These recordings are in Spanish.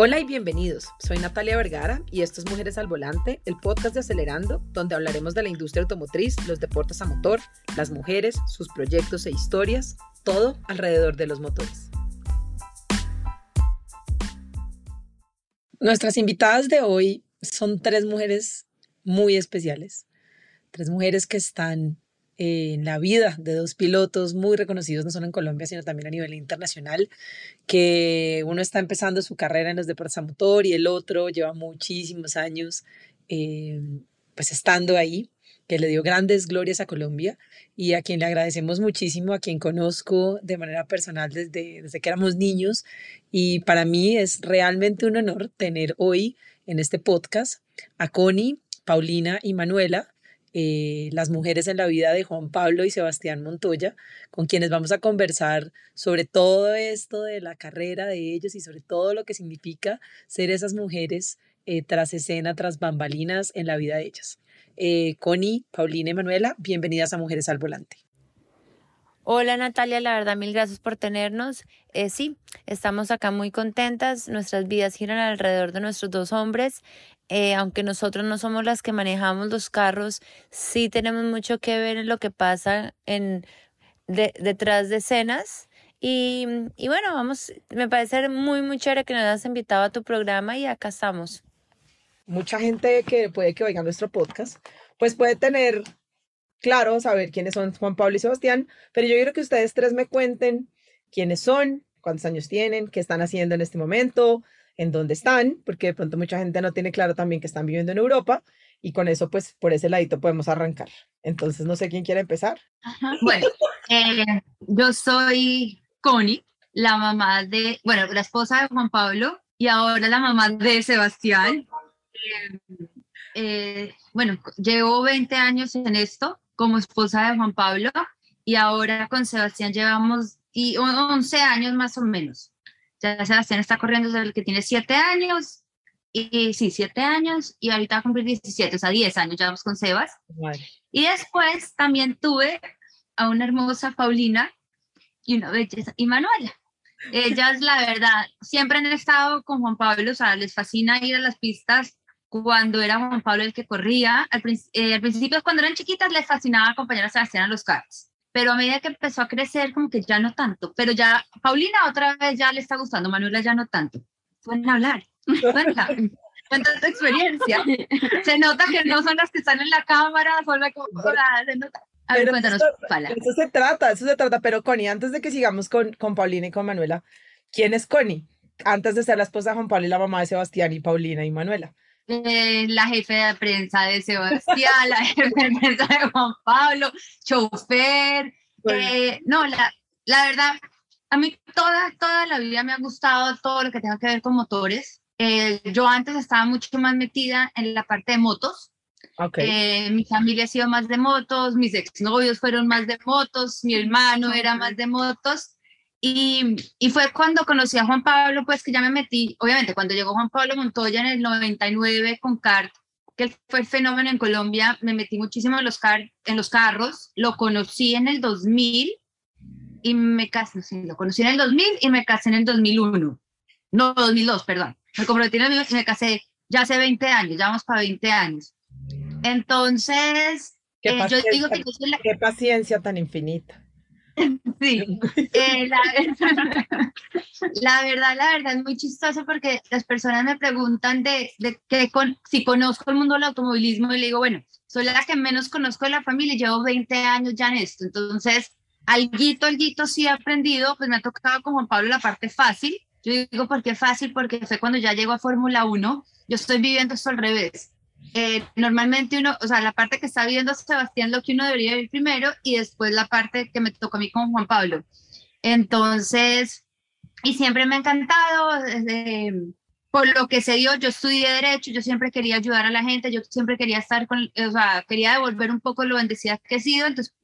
Hola y bienvenidos. Soy Natalia Vergara y esto es Mujeres al Volante, el podcast de Acelerando, donde hablaremos de la industria automotriz, los deportes a motor, las mujeres, sus proyectos e historias, todo alrededor de los motores. Nuestras invitadas de hoy son tres mujeres muy especiales, tres mujeres que están en la vida de dos pilotos muy reconocidos, no solo en Colombia, sino también a nivel internacional, que uno está empezando su carrera en los deportes a motor y el otro lleva muchísimos años eh, pues estando ahí, que le dio grandes glorias a Colombia y a quien le agradecemos muchísimo, a quien conozco de manera personal desde, desde que éramos niños. Y para mí es realmente un honor tener hoy en este podcast a Connie, Paulina y Manuela, eh, las mujeres en la vida de Juan Pablo y Sebastián Montoya, con quienes vamos a conversar sobre todo esto de la carrera de ellos y sobre todo lo que significa ser esas mujeres eh, tras escena, tras bambalinas en la vida de ellas. Eh, Connie, Paulina y Manuela, bienvenidas a Mujeres al Volante. Hola Natalia, la verdad mil gracias por tenernos. Eh, sí, estamos acá muy contentas. Nuestras vidas giran alrededor de nuestros dos hombres. Eh, aunque nosotros no somos las que manejamos los carros, sí tenemos mucho que ver en lo que pasa en detrás de escenas. Y, y bueno, vamos, me parece muy, muy chévere que nos hayas invitado a tu programa y acá estamos. Mucha gente que puede que oiga nuestro podcast, pues puede tener claro saber quiénes son Juan Pablo y Sebastián, pero yo quiero que ustedes tres me cuenten quiénes son, cuántos años tienen, qué están haciendo en este momento, en dónde están, porque de pronto mucha gente no tiene claro también que están viviendo en Europa y con eso pues por ese ladito podemos arrancar. Entonces no sé quién quiere empezar. Bueno, eh, yo soy Connie, la mamá de, bueno, la esposa de Juan Pablo y ahora la mamá de Sebastián. Eh, bueno, llevo 20 años en esto como esposa de Juan Pablo y ahora con Sebastián llevamos y 11 años más o menos. Ya Sebastián está corriendo desde el que tiene 7 años y, sí, 7 años y ahorita va a cumplir 17, o sea, 10 años ya vamos con Sebas. Y después también tuve a una hermosa Paulina y una belleza y Manuela. Ellas, la verdad, siempre han estado con Juan Pablo, o sea, les fascina ir a las pistas cuando era Juan Pablo el que corría. Al, eh, al, principio, cuando eran chiquitas, les fascinaba acompañar a Sebastián a los carros. Pero a medida que empezó a crecer, como que ya no tanto. Pero ya, Paulina otra vez ya le está gustando, Manuela ya no tanto. Pueden hablar. Cuenta, cuenta tu experiencia. Se nota que no son las que están en la cámara, son las que... Se nota. A ver, cuéntanos, eso, eso se trata, eso se trata. Pero Connie, antes de que sigamos con, con Paulina y con Manuela, ¿quién es Connie? Antes de ser la esposa de Juan Pablo y la mamá de Sebastián y Paulina y Manuela. Eh, la jefe de prensa de Sebastián, la jefe de prensa de Juan Pablo, chofer. Eh, no, la, la verdad, a mí toda, toda la vida me ha gustado todo lo que tenga que ver con motores. Eh, yo antes estaba mucho más metida en la parte de motos. Okay. mi familia ha sido más de motos, mis exnovios fueron más de motos, mi hermano era más de motos. Y, y, fue cuando conocí a Juan Pablo, pues que ya me metí, obviamente cuando llegó Juan Pablo Montoya en el 99 con CART, que fue el fenómeno en Colombia, me metí muchísimo en los, car en los carros, lo conocí en el 2000 y me casé, sí, lo conocí en el 2000 y me casé en el 2001, no, 2002, perdón, me convertí en el y me casé ya hace 20 años, ya vamos para 20 años. Entonces, eh, yo digo que qué paciencia tan infinita. Sí, eh, la, verdad, la verdad es muy chistoso porque las personas me preguntan de, de si conozco el mundo del automovilismo y le digo, bueno, soy la que menos conozco de la familia llevo 20 años ya en esto, entonces, alguito, alguito sí he aprendido, pues me ha tocado con Juan Pablo la parte fácil, yo digo, ¿por qué fácil? Porque fue cuando ya llego a Fórmula 1, yo estoy viviendo esto al revés eh, normalmente uno, o sea, la parte que está viendo Sebastián, lo que uno debería ver primero y después la parte que me tocó a mí con Juan Pablo. Entonces, y siempre me ha encantado, por lo que se dio, yo estudié Derecho, yo siempre quería ayudar a la gente, yo siempre quería estar con, o sea, quería devolver un poco lo bendecida que he sido, entonces,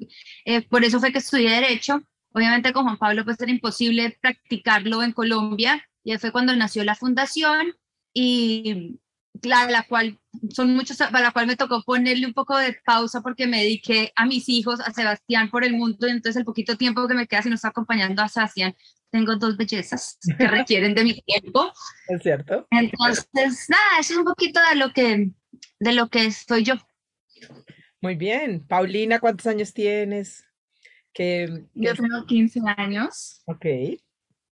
eh, por eso fue que estudié Derecho. Obviamente con Juan Pablo pues era imposible practicarlo en Colombia, y fue cuando nació la fundación y, la, la cual son muchos, para la cual me tocó ponerle un poco de pausa porque me dediqué a mis hijos, a Sebastián por el mundo, y entonces el poquito tiempo que me queda si no está acompañando a Sebastián, tengo dos bellezas que requieren de mi tiempo. Es cierto. Entonces, nada, eso es un poquito de lo que, de lo que soy yo. Muy bien. Paulina, ¿cuántos años tienes? ¿Qué, Yo tengo 15 años. Ok.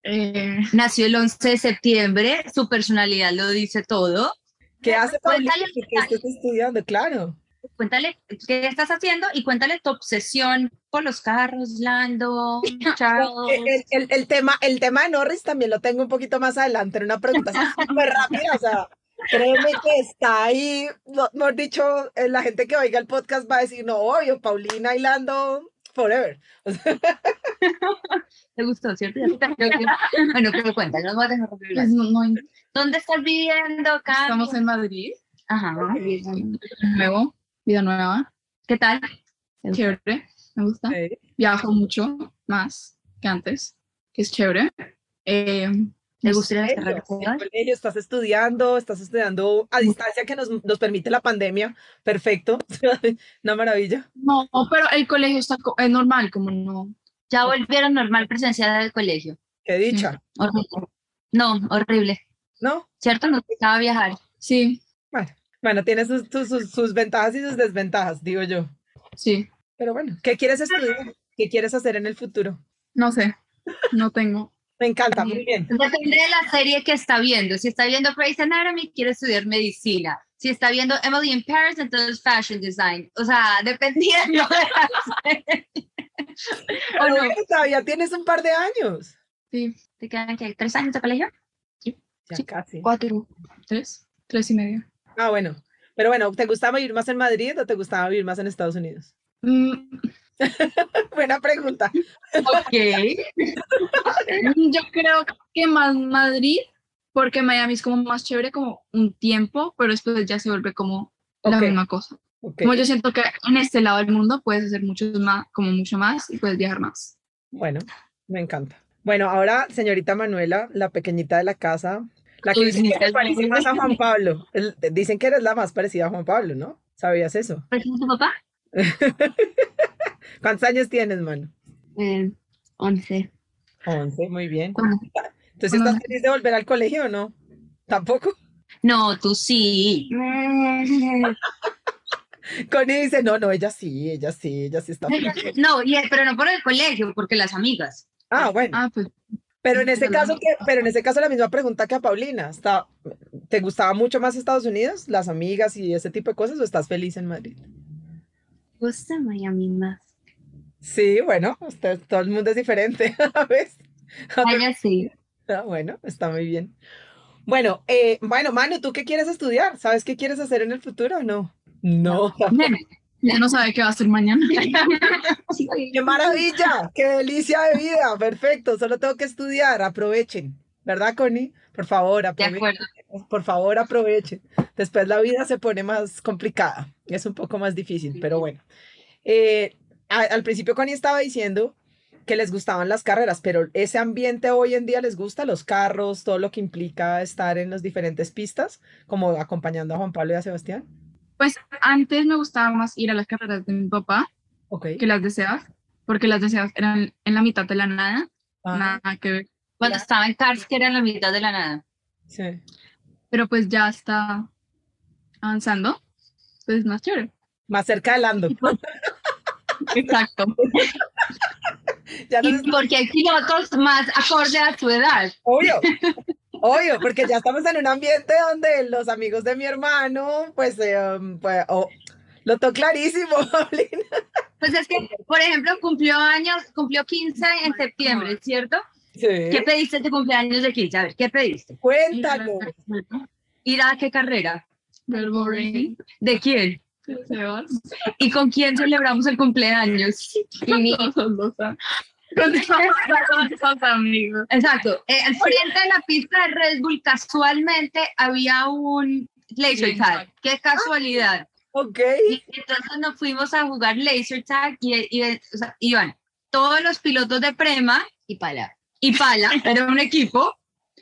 Eh, Nació el 11 de septiembre, su personalidad lo dice todo. ¿Qué hace Paulina? ¿Qué estás estudiando? Claro. Cuéntale qué estás haciendo y cuéntale tu obsesión por los carros, Lando, Charles. El, el- el tema, el tema de Norris también lo tengo un poquito más adelante en una pregunta súper rápida. O sea, créeme que está ahí. Mejor dicho, eh, la gente que oiga el podcast va a decir, no, obvio, Paulina y Lando forever. ¿Te gustó, cierto? Ya te creo que- Bueno, pero cuéntale, no voy a dejar pues no, no- ¿Dónde estás viviendo, Cami? estamos en Madrid, Ajá. nuevo, vida nueva, ¿Qué tal? chévere, me gusta. Viajo mucho más que antes, que es chévere. Eh, ¿Te gustaría ¿En las serio? carreras? ¿En colegio estás estudiando? ¿Estás estudiando a distancia que nos, nos permite la pandemia? Perfecto. Una maravilla. no, pero el colegio está es normal, como no. Ya volvieron normal presencial del colegio. Qué dicha. Horrible. No, horrible. ¿No? ¿Cierto? Nos tocaba viajar. Sí, Bueno, bueno, tiene sus, sus, sus- sus ventajas y sus desventajas, digo yo. sí, Pero bueno, ¿qué quieres estudiar? ¿Qué quieres hacer en el futuro? no sé, no tengo. Me encanta, muy bien. Depende de la serie que está viendo. Si está viendo Grey's Anatomy, quiere estudiar medicina. Si está viendo Emily in Paris, entonces fashion design. O sea, dependiendo de la serie. ¿O no? todavía tienes un par de años. Sí, ¿Te quedan qué, tres años de colegio? Ya Sí. casi. cuatro, tres, tres y medio. Ah, bueno. Pero bueno, ¿te gustaba vivir más en Madrid o te gustaba vivir más en Estados Unidos? Mm, Buena pregunta. Ok. Yo creo que más Madrid, porque Miami es como más chévere como un tiempo, pero después ya se vuelve como la misma cosa. ok. Como yo siento que en este lado del mundo puedes hacer mucho más, como mucho más y puedes viajar más. Bueno, me encanta. Bueno, ahora, señorita Manuela, la pequeñita de la casa, la que dicen que pareces muy más a Juan Pablo. Dicen que eres la más parecida a Juan Pablo, ¿no? ¿Sabías eso? ¿Pero es tu papá? ¿Cuántos años tienes, mano? Eh, 11. 11, muy bien. ¿Cómo? Entonces, ¿estás Ah. feliz de volver al colegio o no? ¿Tampoco? No, tú sí. Connie dice, no, no, ella sí, ella sí, ella sí está feliz. No, y- pero no por el colegio, porque las amigas. Ah, bueno. Ah, pues Pero en ese caso, que, pero en ese caso la misma pregunta que a Paulina. ¿Está, ¿Te gustaba mucho más Estados Unidos, las amigas y ese tipo de cosas, o estás feliz en Madrid? Gusta Miami más. Sí, bueno, usted- todo el mundo es diferente, ¿ves? Vaya sí. Ah, bueno, está muy bien. Bueno, eh, bueno, Manu, ¿tú qué quieres estudiar? ¿Sabes qué quieres hacer en el futuro o no? No, ya no sabe qué va a hacer mañana. qué maravilla, qué delicia de vida, perfecto, solo tengo que estudiar, aprovechen, ¿verdad, Connie? Por favor, aprovechen. Por favor, aprovechen. Después la vida se pone más complicada, es un poco más difícil, pero bueno. Eh, a- al principio Connie estaba diciendo que les gustaban las carreras, pero ese ambiente hoy en día les gusta, los carros, todo lo que implica estar en las diferentes pistas, como acompañando a Juan Pablo y a Sebastián. Pues antes me gustaba más ir a las carreras de mi papá Ok. que las de Sebas, porque las de Sebas eran en la mitad de la nada, Ah, nada que ver. Cuando estaba en Cars, que era en la mitad de la nada. sí. Pero pues ya está avanzando, pues más chévere. Más cerca de Lando. Exacto. Ya no Y porque hay pilotos más acorde a su edad. Obvio, obvio, porque ya estamos en un ambiente donde los amigos de mi hermano, pues, eh, um, pues, oh, lo tengo clarísimo, Paulina. Pues es que, por ejemplo, cumplió años, cumplió 15 en septiembre, ¿cierto? ¿Qué pediste de cumpleaños de 15? A ver, ¿qué pediste? cuéntalo. ¿Ir a qué carrera? Berboring, ¿De quién? Sebas. ¿Y con quién celebramos el cumpleaños? Con todos los amigos. Exacto. Eh, al frente de la pista de Red Bull, casualmente había un laser Sí, tag. Qué casualidad. Ok, Y entonces nos fuimos a jugar laser tag y, y, o sea, iban todos los pilotos de Prema y Pala. Y Pala era un equipo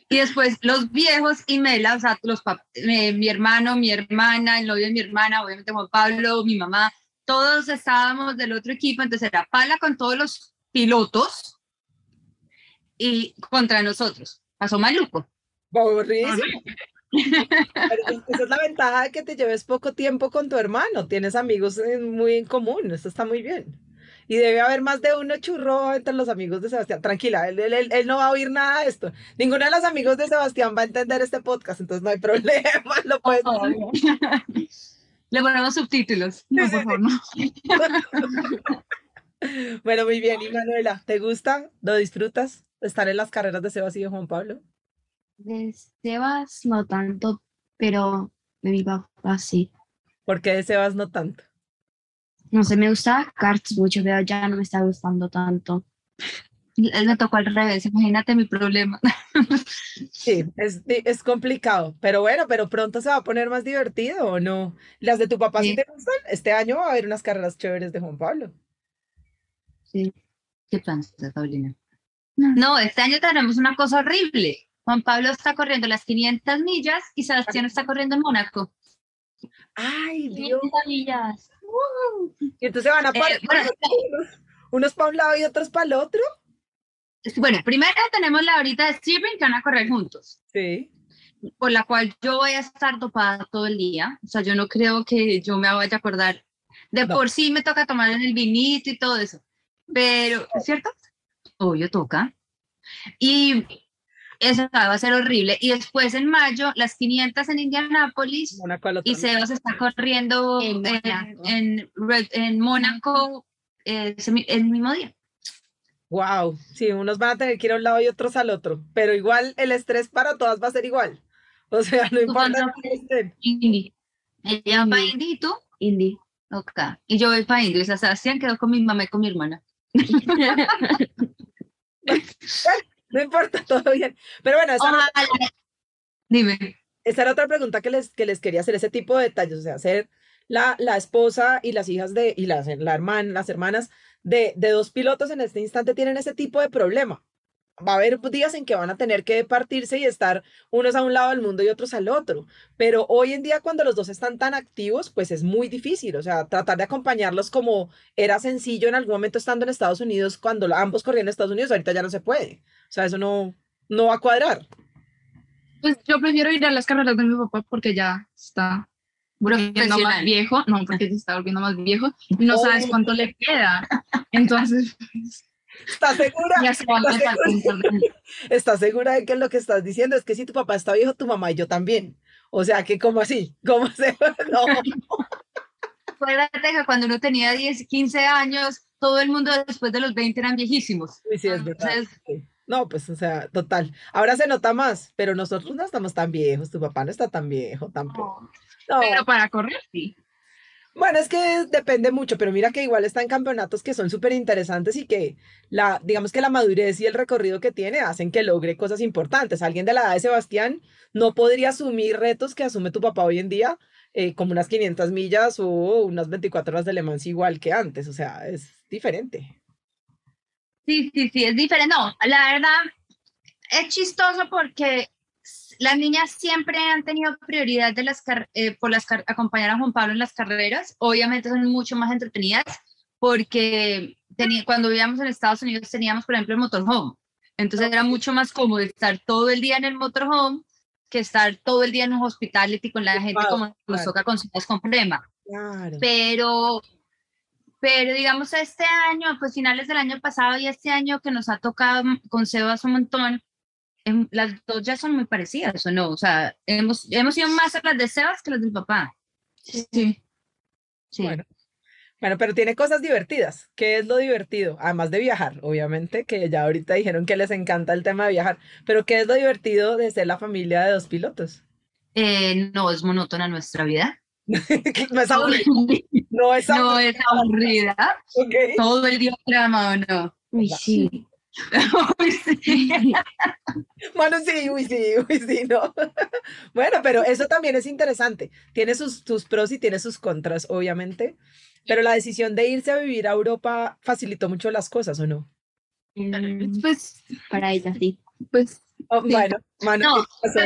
Y después los viejos y Mela, o sea, los pap- eh, mi hermano, mi hermana, el novio de mi hermana, obviamente Juan Pablo, mi mamá, todos estábamos del otro equipo, entonces era pala con todos los pilotos y contra nosotros. Pasó maluco. Aburridísimo. Pero esa es la ventaja de que te lleves poco tiempo con tu hermano. Tienes amigos en- muy en común. Esto está muy bien. Y debe haber más de uno churro entre los amigos de Sebastián. Tranquila, él, él- él- él no va a oír nada de esto. Ninguno de los amigos de Sebastián va a entender este podcast, entonces no hay problema. Lo puedes decir. Le ponemos subtítulos. No, por favor, no. Bueno, muy bien. Y Manuela, ¿te gusta? ¿Lo disfrutas? ¿Estar en las carreras de Sebastián y de Juan Pablo? De Sebas no tanto, pero de mi papá sí. ¿Por qué de Sebas no tanto? No sé, me gusta karts mucho, pero ya no me está gustando tanto. Él me tocó al revés, imagínate mi problema. Sí, es, es complicado, pero bueno, pero pronto se va a poner más divertido, ¿o no? ¿Las de tu papá sí Sí. te gustan? Este año va a haber unas carreras chéveres de Juan Pablo. Sí. ¿Qué piensas, Paulina? No, este año tenemos una cosa horrible. Juan Pablo está corriendo las 500 millas y Sebastián está corriendo en Mónaco. ay, Dios. 500 millas. Y entonces van a Eh, parar bueno, unos, para un lado y otros para el otro. Bueno, primero tenemos la horita de Steven que van a correr juntos, Sí. por la cual yo voy a estar topada todo el día. O sea, yo no creo que yo me vaya a acordar. De No. por sí me toca tomar en el vinito y todo eso. Pero, ¿es cierto? Obvio, toca. Y eso va a ser horrible. Y después en mayo, las 500 en Indianápolis y Sebas está corriendo En en, Mónaco. en, Mónaco eh, el mismo día. Wow, sí, unos van a tener que ir a un lado y otros al otro, pero igual el estrés para todas va a ser igual. O sea, no importa cómo estén. Indy. Ella va para. Indy y tú. Indy. Ok. Y yo voy para Indy. O sea, Sebastián quedó con mi mamá y con mi hermana. Importa, todo bien. Pero bueno, esa, era- Ojalá. Dime. esa era otra pregunta que les, que les quería hacer, ese tipo de detalles, o sea, ser la, la esposa y las hijas de, y las, la hermana, las hermanas de, de dos pilotos en este instante tienen ese tipo de problema. Va a haber días en que van a tener que partirse y estar unos a un lado del mundo y otros al otro. Pero hoy en día, cuando los dos están tan activos, pues es muy difícil. O sea, tratar de acompañarlos como era sencillo en algún momento estando en Estados Unidos, cuando ambos corrían en Estados Unidos, ahorita ya no se puede. O sea, eso no, no va a cuadrar. Pues yo prefiero ir a las carreras de mi papá porque ya está volviendo más viejo. No, porque se está volviendo más viejo y no sabes Oh. cuánto le queda. Entonces, ¿Estás segura? ¿Estás segura? ¿Estás segura de que lo que estás diciendo es que si tu papá está viejo, tu mamá y yo también? O sea, que como así, ¿cómo se No, Acuérdate que cuando uno tenía 10, 15 años, todo el mundo después de los 20 eran viejísimos. uy, sí, es verdad. Entonces, sí. No, pues, o sea, total. Ahora se nota más, pero nosotros no estamos tan viejos, tu papá no está tan viejo tampoco. No, Pero para correr, sí. Bueno, es que depende mucho, pero mira que igual está en campeonatos que son súper interesantes y que la, digamos que la madurez y el recorrido que tiene hacen que logre cosas importantes. Alguien de la edad de Sebastián no podría asumir retos que asume tu papá hoy en día, eh, como unas 500 millas o unas 24 horas de Le Mans igual que antes, o sea, es diferente. Sí, sí, sí, es diferente. No, la verdad es chistoso porque las niñas siempre han tenido prioridad de las eh, por las acompañar a Juan Pablo en las carreras. Obviamente son mucho más entretenidas porque cuando vivíamos en Estados Unidos teníamos, por ejemplo, el motorhome. Entonces era mucho más cómodo estar todo el día en el motorhome que estar todo el día en un hospitality con la gente como nos claro. toca con con problema Claro. pero, pero digamos este año, pues finales del año pasado y este año que nos ha tocado m- con Sebas un montón, em, las dos ya son muy parecidas, ¿o no? O sea, hemos, hemos ido más a las de Sebas que las del papá. Sí. Sí. Bueno. Bueno, pero tiene cosas divertidas. ¿Qué es lo divertido? Además de viajar, obviamente, que ya ahorita dijeron que les encanta el tema de viajar, pero ¿qué es lo divertido de ser la familia de dos pilotos? Eh, no es monótona nuestra vida. No es aburrido, no es No aburrido, es aburrida. Todo el día trama, ¿o no? Uy, sí. Uy, sí. Bueno, sí, uy, sí, uy, sí, no. Bueno, pero eso también es interesante. Tiene sus, sus pros y tiene sus contras, obviamente. Pero la decisión de irse a vivir a Europa facilitó mucho las cosas, ¿o no? Mm, Pues Para ella, sí. Pues Oh, bueno, Manu, No, ¿qué pasó?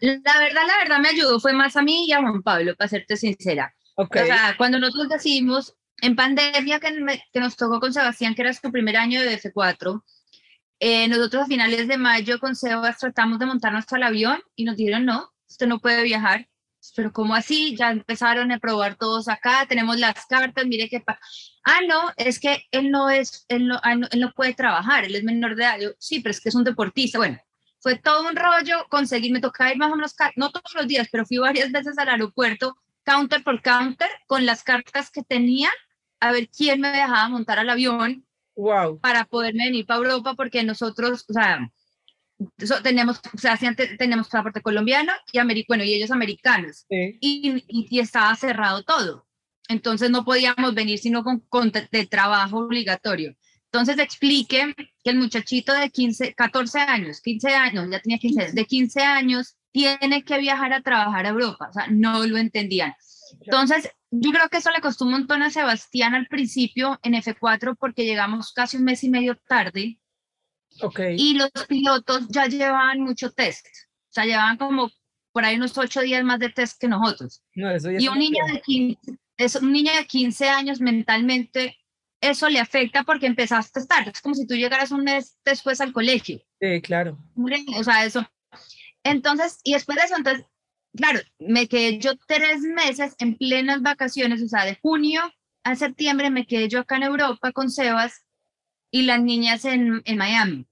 La verdad, la verdad me ayudó, fue más a mí y a Juan Pablo, para serte sincera. Ok, O sea, cuando nosotros decidimos, en pandemia que, me- que nos tocó con Sebastián, que era su primer año de F4, eh, nosotros a finales de mayo con Sebas tratamos de montarnos al avión y nos dijeron, no, usted no puede viajar. Pero ¿cómo así? Ya empezaron a probar todos acá, tenemos las cartas, mire qué pa Ah, no, es que él no es, él ah, no- él no puede trabajar, él es menor de edad. Yo, sí, pero es que es un deportista. Bueno, fue todo un rollo conseguir, me tocaba ir más o menos, no todos los días, pero fui varias veces al aeropuerto, counter por counter, con las cartas que tenía, a ver quién me dejaba montar al avión wow. para poderme venir para Europa, porque nosotros, o sea, so- tenemos, o sea, sí, ante- tenemos pasaporte colombiano y, ameri- bueno, y ellos americanos, Sí. y, y, y estaba cerrado todo. Entonces no podíamos venir sino con, con de, de trabajo obligatorio. Entonces explique que el muchachito de 15, 14 años, 15 años, ya tenía 15, de 15 años, tiene que viajar a trabajar a Europa. O sea, no lo entendían. Entonces, yo creo que eso le costó un montón a Sebastián al principio en F4 porque llegamos casi un mes y medio tarde Ok. y los pilotos ya llevaban mucho test. O sea, llevaban como por ahí unos ocho días más de test que nosotros. No, eso ya Y un niño de 15, es un niño de 15 años mentalmente, eso le afecta porque empezaste tarde. Es como si tú llegaras un mes después al colegio. Sí, claro. O sea, eso. Entonces, y después de eso, entonces, claro, me quedé yo tres meses en plenas vacaciones, o sea, de junio a septiembre me quedé yo acá en Europa con Sebas y las niñas en, en Miami.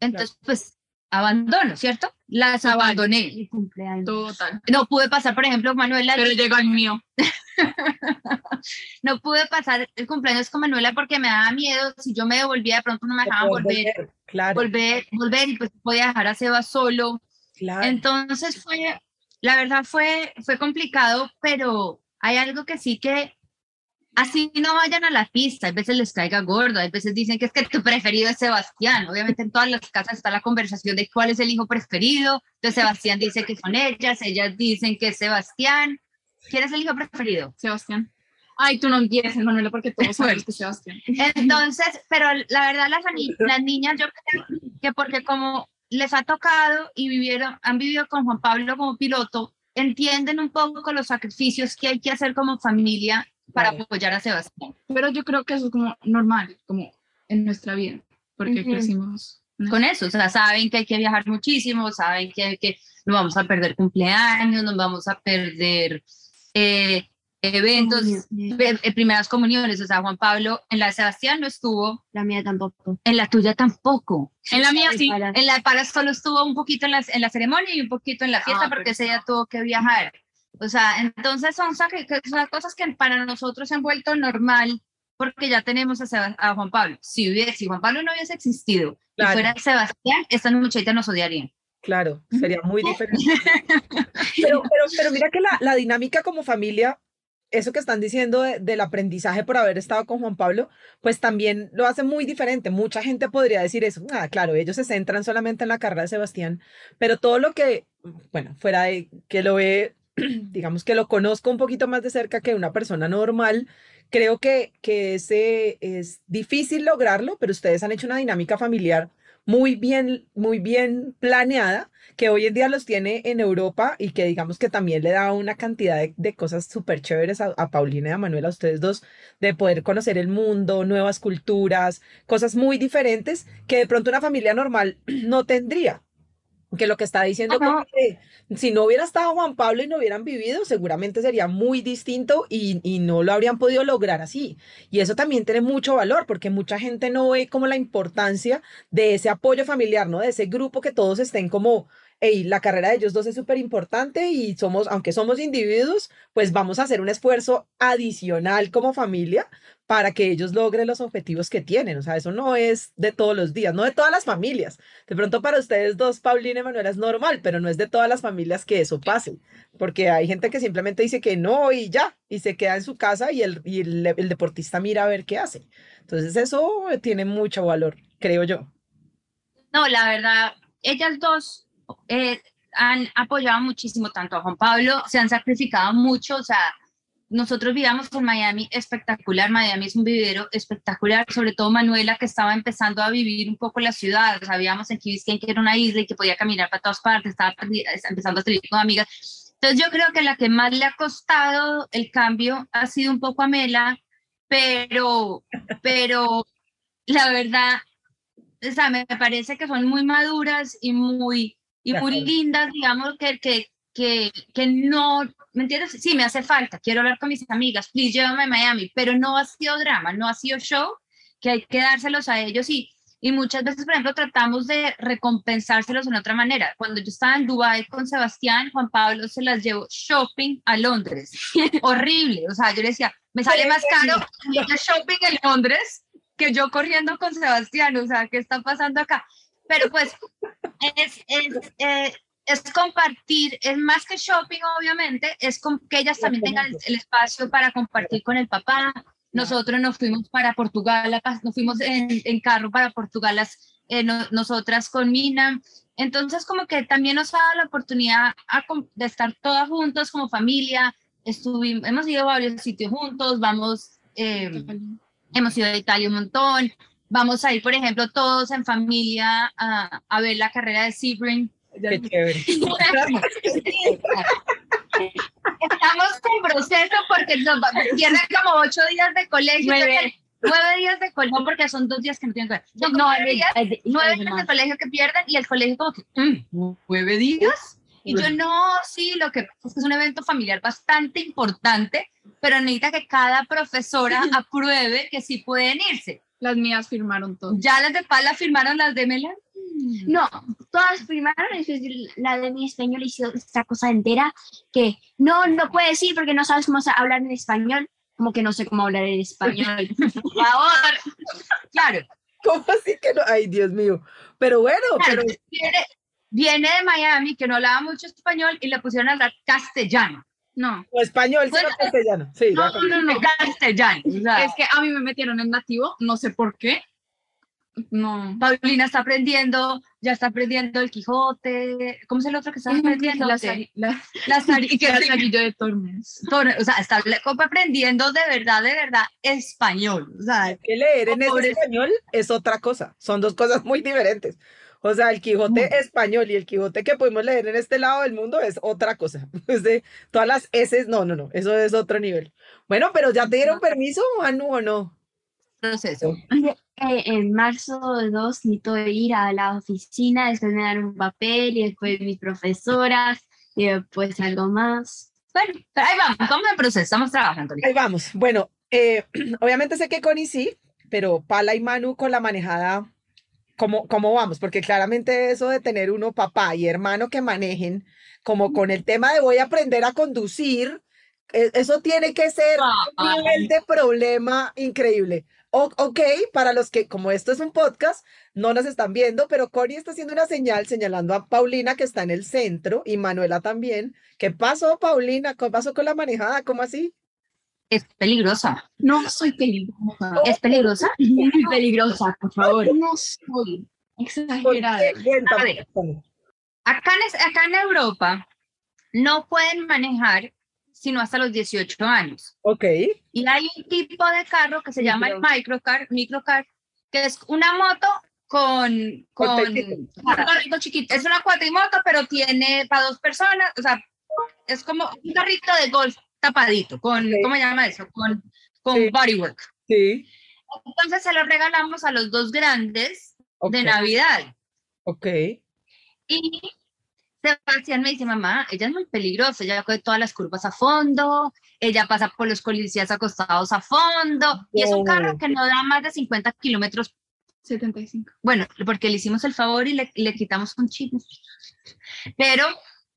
Entonces, pues, abandono, ¿cierto? Las abandoné. Mi cumpleaños. Total. No pude pasar, por ejemplo, Manuela, Pero llegó el mío. no pude pasar el cumpleaños con Manuela porque me daba miedo, si yo me devolvía de pronto no me dejaban volver, volver, Claro, volver, volver y pues podía dejar a Sebas solo. claro. Entonces fue, la verdad fue, fue complicado, pero hay algo que sí que así no vayan a la pista, a veces les caiga gordo, a veces dicen que es que tu preferido es Sebastián, obviamente en todas las casas está la conversación de cuál es el hijo preferido, entonces Sebastián dice que son ellas, ellas dicen que es Sebastián, ¿quién es el hijo preferido? Sebastián. Ay, tú no empieces, Manuela, porque todos sabemos que es Sebastián. Entonces, pero la verdad las, las niñas yo creo que porque como les ha tocado y vivieron, han vivido con Juan Pablo como piloto, entienden un poco los sacrificios que hay que hacer como familia para Claro. apoyar a Sebastián. Pero yo creo que eso es como normal, como en nuestra vida, porque Ujú. crecimos. Con eso, o sea, saben que hay que viajar muchísimo, saben que, hay que no vamos a perder cumpleaños, no vamos a perder eh, eventos, eh, primeras comuniones, o sea, Juan Pablo en la de Sebastián no estuvo, La mía tampoco. en la tuya tampoco. En la mía sí. Para- En la de Paras solo estuvo un poquito en la, en la ceremonia y un poquito en la fiesta Ah, porque ese perfecto. día tuvo que viajar. O sea, entonces son, son cosas que para nosotros se han vuelto normal porque ya tenemos a, Seba- a Juan Pablo. Si, hubiese, si Juan Pablo no hubiese existido Claro. y fuera Sebastián, estas muchachitas nos odiarían. Claro, sería muy diferente. Pero, pero, pero mira que la, la dinámica como familia, eso que están diciendo de- del aprendizaje por haber estado con Juan Pablo, pues también lo hace muy diferente. Mucha gente podría decir eso. Ah, claro, ellos se centran solamente en la carrera de Sebastián, pero todo lo que, bueno, fuera de que lo ve, digamos que lo conozco un poquito más de cerca que una persona normal, creo que, que ese es difícil lograrlo, pero ustedes han hecho una dinámica familiar muy bien, muy bien planeada, que hoy en día los tiene en Europa y que digamos que también le da una cantidad de, cosas súper chéveres a, a Paulina y a Manuela, a ustedes dos, de poder conocer el mundo, nuevas culturas, cosas muy diferentes que de pronto una familia normal no tendría. Que lo que está diciendo como que si no hubiera estado Juan Pablo y no hubieran vivido, seguramente sería muy distinto y, y no lo habrían podido lograr así. Y eso también tiene mucho valor porque mucha gente no ve como la importancia de ese apoyo familiar, ¿no? De ese grupo que todos estén como, hey, la carrera de ellos dos es súper importante y somos, aunque somos individuos, pues vamos a hacer un esfuerzo adicional como familia para que ellos logren los objetivos que tienen. O sea, eso no es de todos los días, no de todas las familias. De pronto para ustedes dos, Paulina y Manuela, es normal, pero no es de todas las familias que eso pase, porque hay gente que simplemente dice que no y ya, y se queda en su casa y el, y el, el deportista mira a ver qué hace. Entonces eso tiene mucho valor, creo yo. No, la verdad, ellas dos eh, han apoyado muchísimo tanto a Juan Pablo, se han sacrificado mucho, o sea, nosotros vivíamos en Miami espectacular, Miami es un vivero espectacular, sobre todo Manuela que estaba empezando a vivir un poco la ciudad, sabíamos en Key que era una isla y que podía caminar para todas partes, estaba empezando a salir con amigas. Entonces yo creo que la que más le ha costado el cambio ha sido un poco a Mela, pero, pero la verdad, o sea, me parece que son muy maduras y muy, y muy lindas, digamos, que, que, que, que no, ¿me entiendes? Sí, me hace falta, quiero hablar con mis amigas, please llévame a Miami, pero no ha sido drama, no ha sido show, que hay que dárselos a ellos y, y muchas veces, por ejemplo, tratamos de recompensárselos de otra manera. Cuando yo estaba en Dubai con Sebastián, Juan Pablo se las llevó shopping a Londres. Horrible, o sea, yo le decía, me sale más caro ir shopping en Londres que yo corriendo con Sebastián, o sea, ¿qué está pasando acá? Pero pues es, es, eh, es compartir, es más que shopping, obviamente, es con, que ellas también tengan el, espacio para compartir con el papá. Nosotros nos fuimos para Portugal, nos fuimos en, en carro para Portugal, las, eh, nosotras con Mina. Entonces, como que también nos ha dado la oportunidad de estar todas juntas como familia. Estuvimos, hemos ido a varios sitios juntos, vamos, eh, hemos ido a Italia un montón. Vamos a ir, por ejemplo, todos en familia a, a ver la carrera de Sebring Qué chévere. Estamos en proceso porque nos pierden como ocho días de colegio. Nueve. Nueve días de colegio, no porque son dos días que no tienen que ver. No, nueve, días, nueve días de colegio que pierden y el colegio como que, mm, ¿nueve días? Y yo no, sí, lo que pasa es que es un evento familiar bastante importante, pero necesita que cada profesora apruebe que sí pueden irse. Las mías firmaron todo. ¿Ya las de Pala firmaron las de Melan? No, todas firmaron, la de mi español hizo esta cosa entera que no, no puedes ir porque no sabes cómo hablar en español. Como que no sé cómo hablar en español. Por favor. Claro. ¿Cómo así que no? Ay, Dios mío. Pero bueno, pero... Viene, viene, de Miami, que no hablaba mucho español, y le pusieron a hablar castellano. No. O español, bueno, castellano. Sí, no, no, no, no, castellano. Es que a mí me metieron en nativo, no sé por qué, no. Paulina está aprendiendo, ya está aprendiendo el Quijote. ¿Cómo es el otro que está aprendiendo? La, la, la, de Tormes. O sea, está aprendiendo de verdad, de verdad, español. O sea, que leer en español es otra cosa. Son dos cosas muy diferentes. O sea, el Quijote español y el Quijote que podemos leer en este lado del mundo es otra cosa. Es de todas las S, no, no, no, eso es otro nivel. Bueno, pero ¿ya te dieron permiso, Manu, o no? Proceso. Eh, en marzo 2 necesito ir a la oficina, después me dan un papel y después mis profesoras y después algo más. Bueno, ahí vamos, vamos en proceso, estamos trabajando. Ahí vamos. Bueno, eh, obviamente sé que Connie sí, pero Pala y Manu con la manejada, ¿cómo, ¿cómo vamos? Porque claramente eso de tener uno papá y hermano que manejen, como con el tema de voy a aprender a conducir, e, eso tiene que ser un nivel de problema increíble ok, para los que, como esto es un podcast, no nos están viendo, pero Connie está haciendo una señal señalando a Paulina que está en el centro y Manuela también. ¿Qué pasó, Paulina? ¿Qué pasó con la manejada? ¿Cómo así? Es peligrosa. No soy peligrosa. ¿Es peligrosa? Muy peligrosa, por favor. No soy exagerada. acá acá en Europa no pueden manejar sino hasta los 18 años. Ok. Y hay un tipo de carro que se llama el microcar, microcar, que es una moto con, con un carrito chiquito. Es una cuatrimoto, pero tiene para dos personas, o sea, es como un carrito de golf tapadito, con, ¿cómo se llama eso? Con, con bodywork. Sí. Entonces se lo regalamos a los dos grandes de Navidad. Ok. Y Sebastián me dice, mamá, ella es muy peligrosa, ella coge todas las curvas a fondo, ella pasa por los policías acostados a fondo, y es un carro que no da más de 50 kilómetros. 75. Bueno, porque le hicimos el favor y le, le quitamos un chip, pero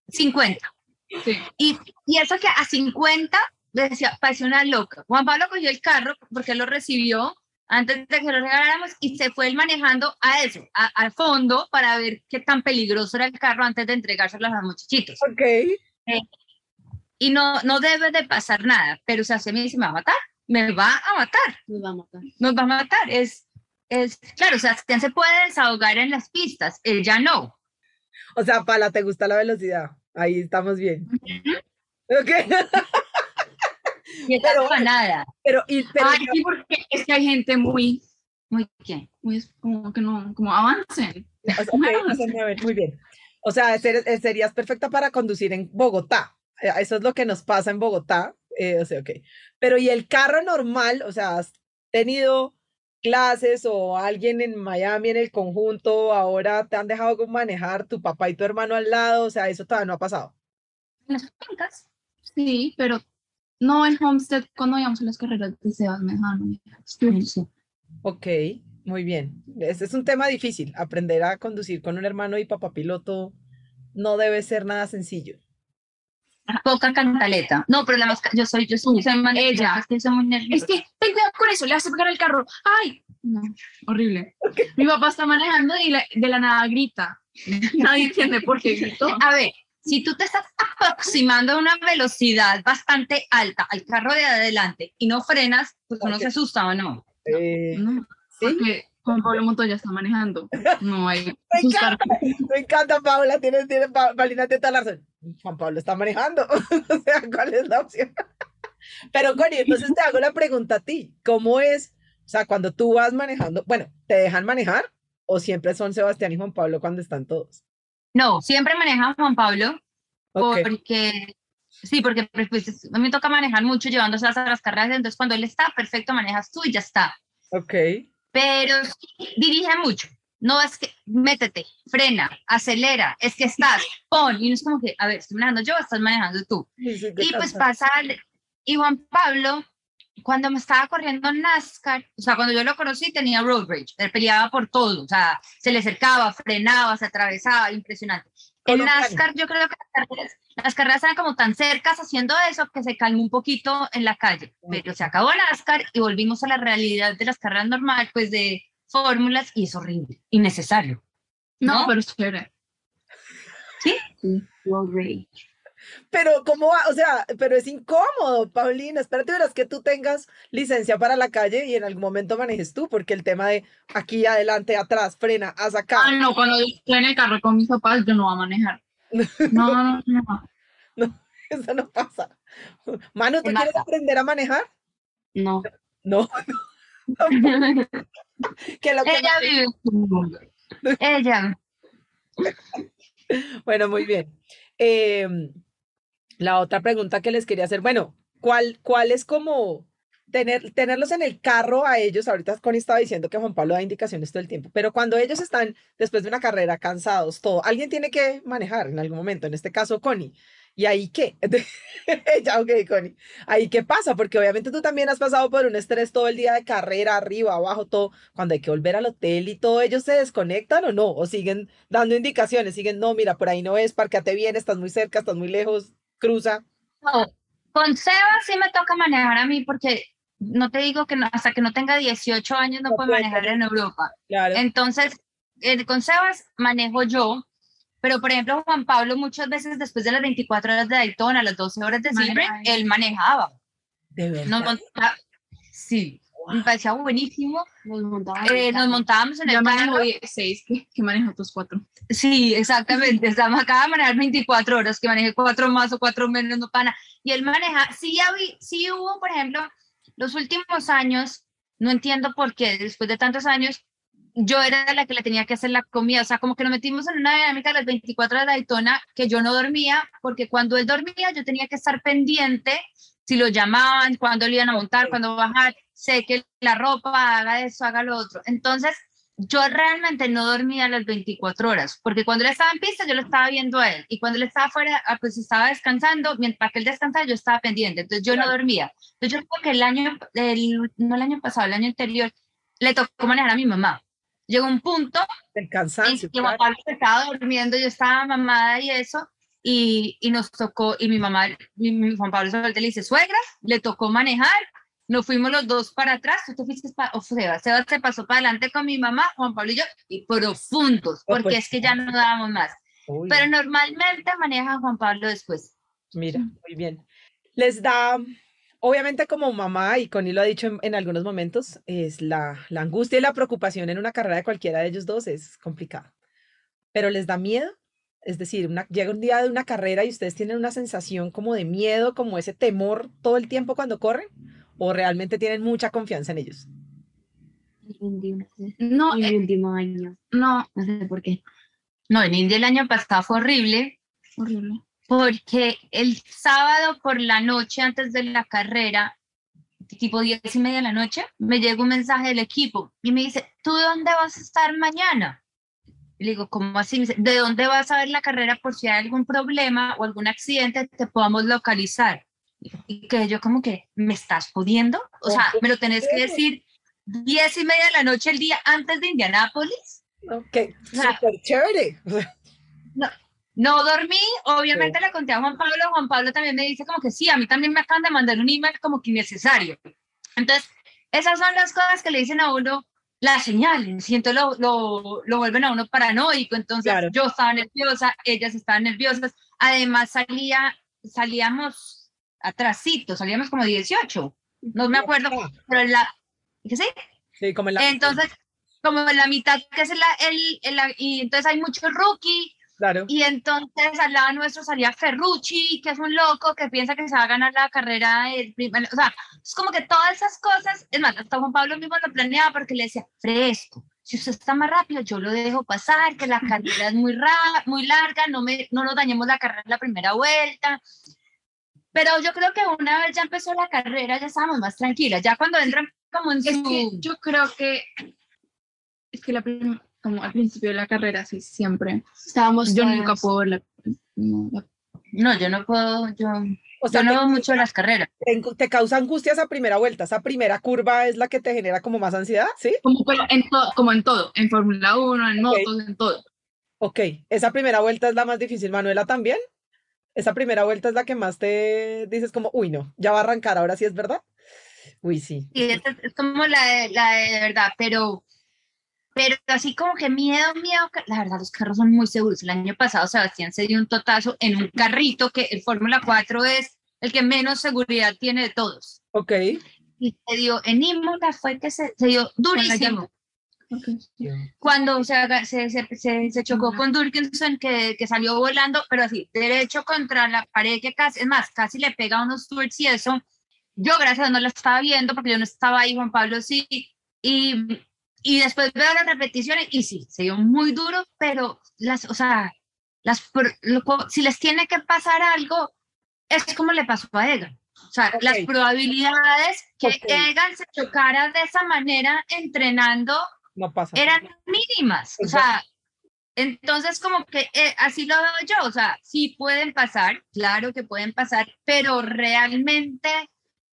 50. Sí. Y, y eso que a 50, decía, parecía una loca. Juan Pablo cogió el carro porque lo recibió antes de que lo regaláramos y se fue él manejando a eso, al fondo, para ver qué tan peligroso era el carro antes de entregárselo a los muchachitos. Ok. Eh, y no, no debe de pasar nada, pero o sea, se me dice, me va a matar, me va a matar. Nos va a matar. Nos va a matar. Es, es, claro, o sea, ¿quién se puede desahogar en las pistas? Él ya no. O sea, Pala, ¿te gusta la velocidad? Ahí estamos bien. Ok. Y Pero- empanada. Pero, y, pero Ay, sí, porque es que hay gente muy, Muy bien. muy, como que no, como avancen. o sea, ok, no muy bien. O sea, ser- eh, serías perfecta para conducir en Bogotá. Eh, Eso es lo que nos pasa en Bogotá. eh, o sea, ok. Pero ¿y el carro normal? O sea, ¿has tenido clases o alguien en Miami en el conjunto? Ahora te han dejado como manejar tu papá y tu hermano al lado. O sea, eso todavía no ha pasado. En las fincas. Sí, pero no en Homestead, cuando íbamos a las carreras de Sebas me dejaron. Ok, muy bien. Este es un tema difícil. Aprender a conducir con un hermano y papá piloto no debe ser nada sencillo. Poca cantaleta. No, pero la más, yo soy, yo soy, soy man- Ella. es que soy muy nerviosa. Es que, ten cuidado con eso, le a pegar el carro. ¡Ay! No, horrible. Mi papá está manejando y la- de la nada grita. Nadie entiende por qué gritó. A ver, si tú te estás aproximando a una velocidad bastante alta al carro de adelante y no frenas, pues uno Ok. se asusta o no. Eh, No, ¿sí? porque Juan Pablo Montoya está manejando. No hay Me encanta, me encanta, Paula. Tienes, Pa- Paulina, tiene razón. Juan Pablo está manejando. o sea, ¿cuál es la opción? Pero, Connie, entonces te hago la pregunta a ti. ¿Cómo es? O sea, cuando tú vas manejando, bueno, ¿te dejan manejar o siempre son Sebastián y Juan Pablo cuando están todos? No, siempre maneja Juan Pablo porque, sí, porque pues, pues, a mí me toca manejar mucho llevándose a las carreras, entonces cuando él está, perfecto, manejas tú y ya está. ok. Pero sí, dirige mucho. No es que métete, frena, acelera, es que estás, pon, y no es como que, a ver, estoy manejando yo, estás manejando tú. Sí, Y pues pasa, y Juan Pablo, cuando me estaba corriendo en NASCAR, o sea, cuando yo lo conocí tenía road rage, él peleaba por todo, o sea, se le acercaba, frenaba, se atravesaba, impresionante. En. NASCAR yo creo que las carreras, las carreras eran como tan cercas haciendo eso que se calmó un poquito en la calle, pero se acabó NASCAR y volvimos a la realidad de las carreras normales, pues de fórmulas y es horrible, innecesario. No, ¿no? pero es chévere. Rage. Pero, ¿cómo va? O sea, pero es incómodo, Paulina. Espérate, verás que tú tengas licencia para la calle y en algún momento manejes tú, porque el tema de aquí, adelante, atrás, frena, haz acá. Ah, no, cuando estoy en el carro con mis papás, yo no voy a manejar. No, no, no. Eso no pasa. Manu, ¿tú Es quieres aprender a manejar? No. No, que lo que Ella vive en su mundo. Ella. Bueno, muy bien. Em, la otra pregunta que les quería hacer, bueno, ¿cuál, cuál es como tener, tenerlos en el carro a ellos? Ahorita Connie estaba diciendo que Juan Pablo da indicaciones todo el tiempo, pero cuando ellos están después de una carrera cansados, todo, alguien tiene que manejar en algún momento, en este caso Connie. ¿Y ahí qué? Ella, ok, Connie. ¿Ahí qué pasa? Porque obviamente tú también has pasado por un estrés todo el día de carrera, arriba, abajo, todo. Cuando hay que volver al hotel y todo, ¿ellos se desconectan o no? ¿O siguen dando indicaciones? Siguen, no, mira, por ahí no es, parqueate bien, estás muy cerca, estás muy lejos, cruza. No, con Seba sí me toca manejar a mí porque no te digo que no- hasta que no tenga 18 años no, No puedo puede manejar en Europa. Claro. Entonces, eh, con Sebas manejo yo, pero por ejemplo Juan Pablo muchas veces después de las 24 horas de Daytona, las 12 horas de Sebring, él. manejaba. De verdad. Nos montaba, sí, me parecía buenísimo. Nos. Eh, nos montábamos en Ya el manejo carro. 16, que, que manejo otros cuatro. Sí, exactamente. Estamos acá de manejar 24 horas, que maneje cuatro más o cuatro menos, no pana. Y él maneja, sí, habí- sí hubo, por ejemplo, los últimos años, no entiendo por qué, después de tantos años, yo era la que le tenía que hacer la comida. O sea, como que nos metimos en una dinámica de las 24 horas de Daytona que yo no dormía, porque cuando él dormía yo tenía que estar pendiente si lo llamaban, cuándo lo iban a montar, cuándo bajar, sé que la ropa, haga eso, haga lo otro. Entonces, yo realmente no dormía las 24 horas, porque cuando él estaba en pista yo lo estaba viendo a él, y cuando él estaba afuera, ah, pues estaba descansando, mientras que él descansaba yo estaba pendiente, entonces yo no dormía. Entonces yo creo que el año, el, no el año pasado, el año anterior, le tocó manejar a mi mamá. Llegó un punto El en cansancio. que Juan claro. Estaba durmiendo, yo estaba mamada y eso, y, y nos tocó, y mi mamá, mi, mi Juan Pablo Solte le dice, suegra, le tocó manejar, nos fuimos los dos para atrás, tú te fuiste para, o Sebas, Sebas se pasó para adelante con mi mamá, Juan Pablo y yo, y profundos, Oh, porque pues, es que ya no dábamos más. Uy, Pero normalmente maneja Juan Pablo después. Mira, muy bien. Les da, obviamente como mamá, y Connie lo ha dicho en, en algunos momentos, es la, la angustia y la preocupación en una carrera de cualquiera de ellos dos es complicada. Pero les da miedo Es decir, una, llega un día de una carrera y ustedes tienen una sensación como de miedo, como ese temor todo el tiempo cuando corren, o realmente tienen mucha confianza en ellos. No, el eh, último año. no, No sé por qué. no, en India el año pasado fue horrible Horrible. porque el sábado por la noche antes de la carrera, tipo diez y media de la noche, me llega un mensaje del equipo y me dice, ¿tú dónde vas a estar mañana? Y le digo, ¿cómo así? Me dice, ¿De dónde vas a ver la carrera por si hay algún problema o algún accidente te podamos localizar? Y que yo como que, ¿me estás jodiendo? O sea, me lo tenés que decir diez y media de la noche el día antes de Indianápolis. Ok, O sea, súper chévere. No dormí, obviamente le conté a Juan Pablo, Juan Pablo también me dice como que sí, a mí también me acaban de mandar un email como que innecesario. Entonces, esas son las cosas que le dicen a uno las señales, entonces lo, lo, lo vuelven a uno paranoico, entonces Claro. yo estaba nerviosa, ellas estaban nerviosas, además salía, salíamos atrasito, salíamos como 18, no me acuerdo, pero en la, ¿qué sí? Sí, como en la... Entonces, como en la mitad, que es la, el, el- y entonces hay mucho rookie, Claro. y entonces al lado nuestro salía Ferrucci, que es un loco que piensa que se va a ganar la carrera. El o sea, es como que todas esas cosas, es más, hasta Juan Pablo mismo lo planeaba porque le decía, fresco, si usted está más rápido, yo lo dejo pasar, que la carrera es muy, ra muy larga, no, me, no nos dañemos la carrera en la primera vuelta. Pero yo creo que una vez ya empezó la carrera, ya estábamos más tranquilas. Ya cuando entran como en Es su... que yo creo que es que la prim- como al principio de la carrera, sí, siempre. Estábamos Yo todas- nunca puedo ver la, no, la- No, yo no puedo, yo, O sea, yo no veo mucho las carreras. te, te causa angustia esa primera vuelta, esa primera curva es la que te genera como más ansiedad, ¿sí? como, pero en to- como en todo, en Fórmula 1, en Ok. motos, en todo. Ok, esa primera vuelta es la más difícil, Manuela también. Esa primera vuelta es la que más te dices como, uy, no, ya va a arrancar, ahora sí es verdad. Uy, sí. Sí, es, es como la de, la de verdad, pero, pero así como que miedo, miedo, la verdad los carros son muy seguros. El año pasado Sebastián se dio un totazo en un carrito que el Fórmula 4 es el que menos seguridad tiene de todos. Ok. Y se dio en Imola, fue que se, se dio la durísimo. Cuando se, se, se, se, chocó con Durkinson, que, que salió volando, pero así, derecho contra la pared, que casi, es más, casi le pega unos stewards y eso. Yo, gracias a Dios, no lo estaba viendo porque yo no estaba ahí, Juan Pablo sí. Y, y después veo las repeticiones y sí, se dio muy duro, pero las, o sea, las, lo si les tiene que pasar algo, es como le pasó a Egan. O sea, las Ok. probabilidades que Ok. Egan se chocara de esa manera entrenando No pasa. eran mínimas. O sea, entonces como que eh, así lo veo yo. O sea, sí pueden pasar, claro que pueden pasar, pero realmente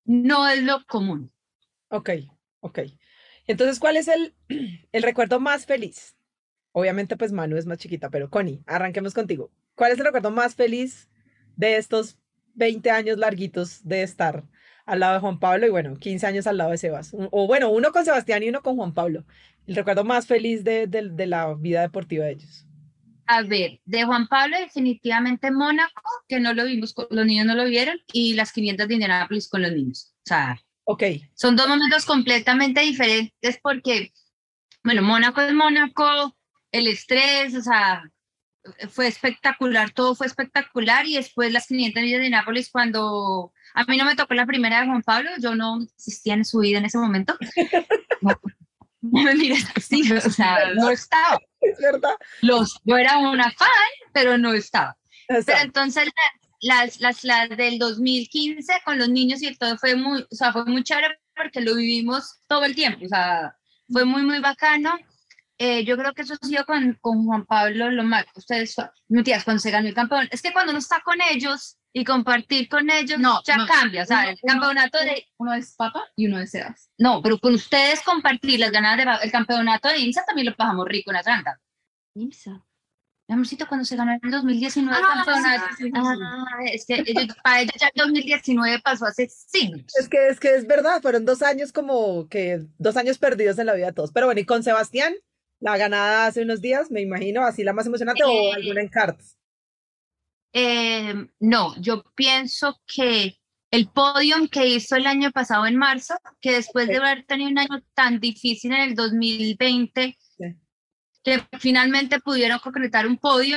no es lo común. Ok, ok. Entonces, ¿cuál es el, el recuerdo más feliz? Obviamente, pues Manu es más chiquita, pero Connie, arranquemos contigo. ¿Cuál es el recuerdo más feliz de estos 20 años larguitos de estar al lado de Juan Pablo y bueno, 15 años al lado de Sebas? O bueno, uno con Sebastián y uno con Juan Pablo. El recuerdo más feliz de, de- de la vida deportiva de ellos. A ver, de Juan Pablo definitivamente Mónaco, que no lo vimos, los niños no lo vieron, y las 500 de Indianapolis con los niños. O sea, Ok, son dos momentos completamente diferentes porque, bueno, Mónaco es Mónaco, el estrés, o sea, fue espectacular, todo fue espectacular y después las 500 millas de Nápoles cuando a mí no me tocó la primera de Juan Pablo, yo no existía en su vida en ese momento. No, no me mires así, o sea, no estaba. es verdad. Los, yo era una fan, pero no estaba. Pero Exacto. entonces la- las, las, las del 2015 con los niños y todo fue muy, o sea, fue muy chévere porque lo vivimos todo el tiempo, o sea, fue muy, muy bacano. Eh, yo creo que eso ha sido con, con Juan Pablo lo más, ustedes, mentiras, cuando se ganó el campeón, es que cuando uno está con ellos y compartir con ellos, No, ya no, cambia, o sea, uno- el uno- campeonato de, Uno es Papa y uno es Sebas. no, pero con ustedes compartir las ganadas de, el campeonato de INSA también lo pasamos rico en Atlanta. IMSA. Mi amorcito, cuando se ganó en el 2019 el Ah, campeonato, sí, sí, sí. Ah, es que ellos- para ellos ya el 2019 pasó hace siglos. Es que, es que es verdad, fueron dos años como que, dos años perdidos en la vida de todos. Pero bueno, y con Sebastián, la ganada hace unos días, me imagino, así la más emocionante, o Eh, alguna en karts. Eh, no, yo pienso que el podium que hizo el año pasado en marzo, que después de Ok. haber tenido un año tan difícil en el 2020, Sí. que finalmente pudieron concretar un podio,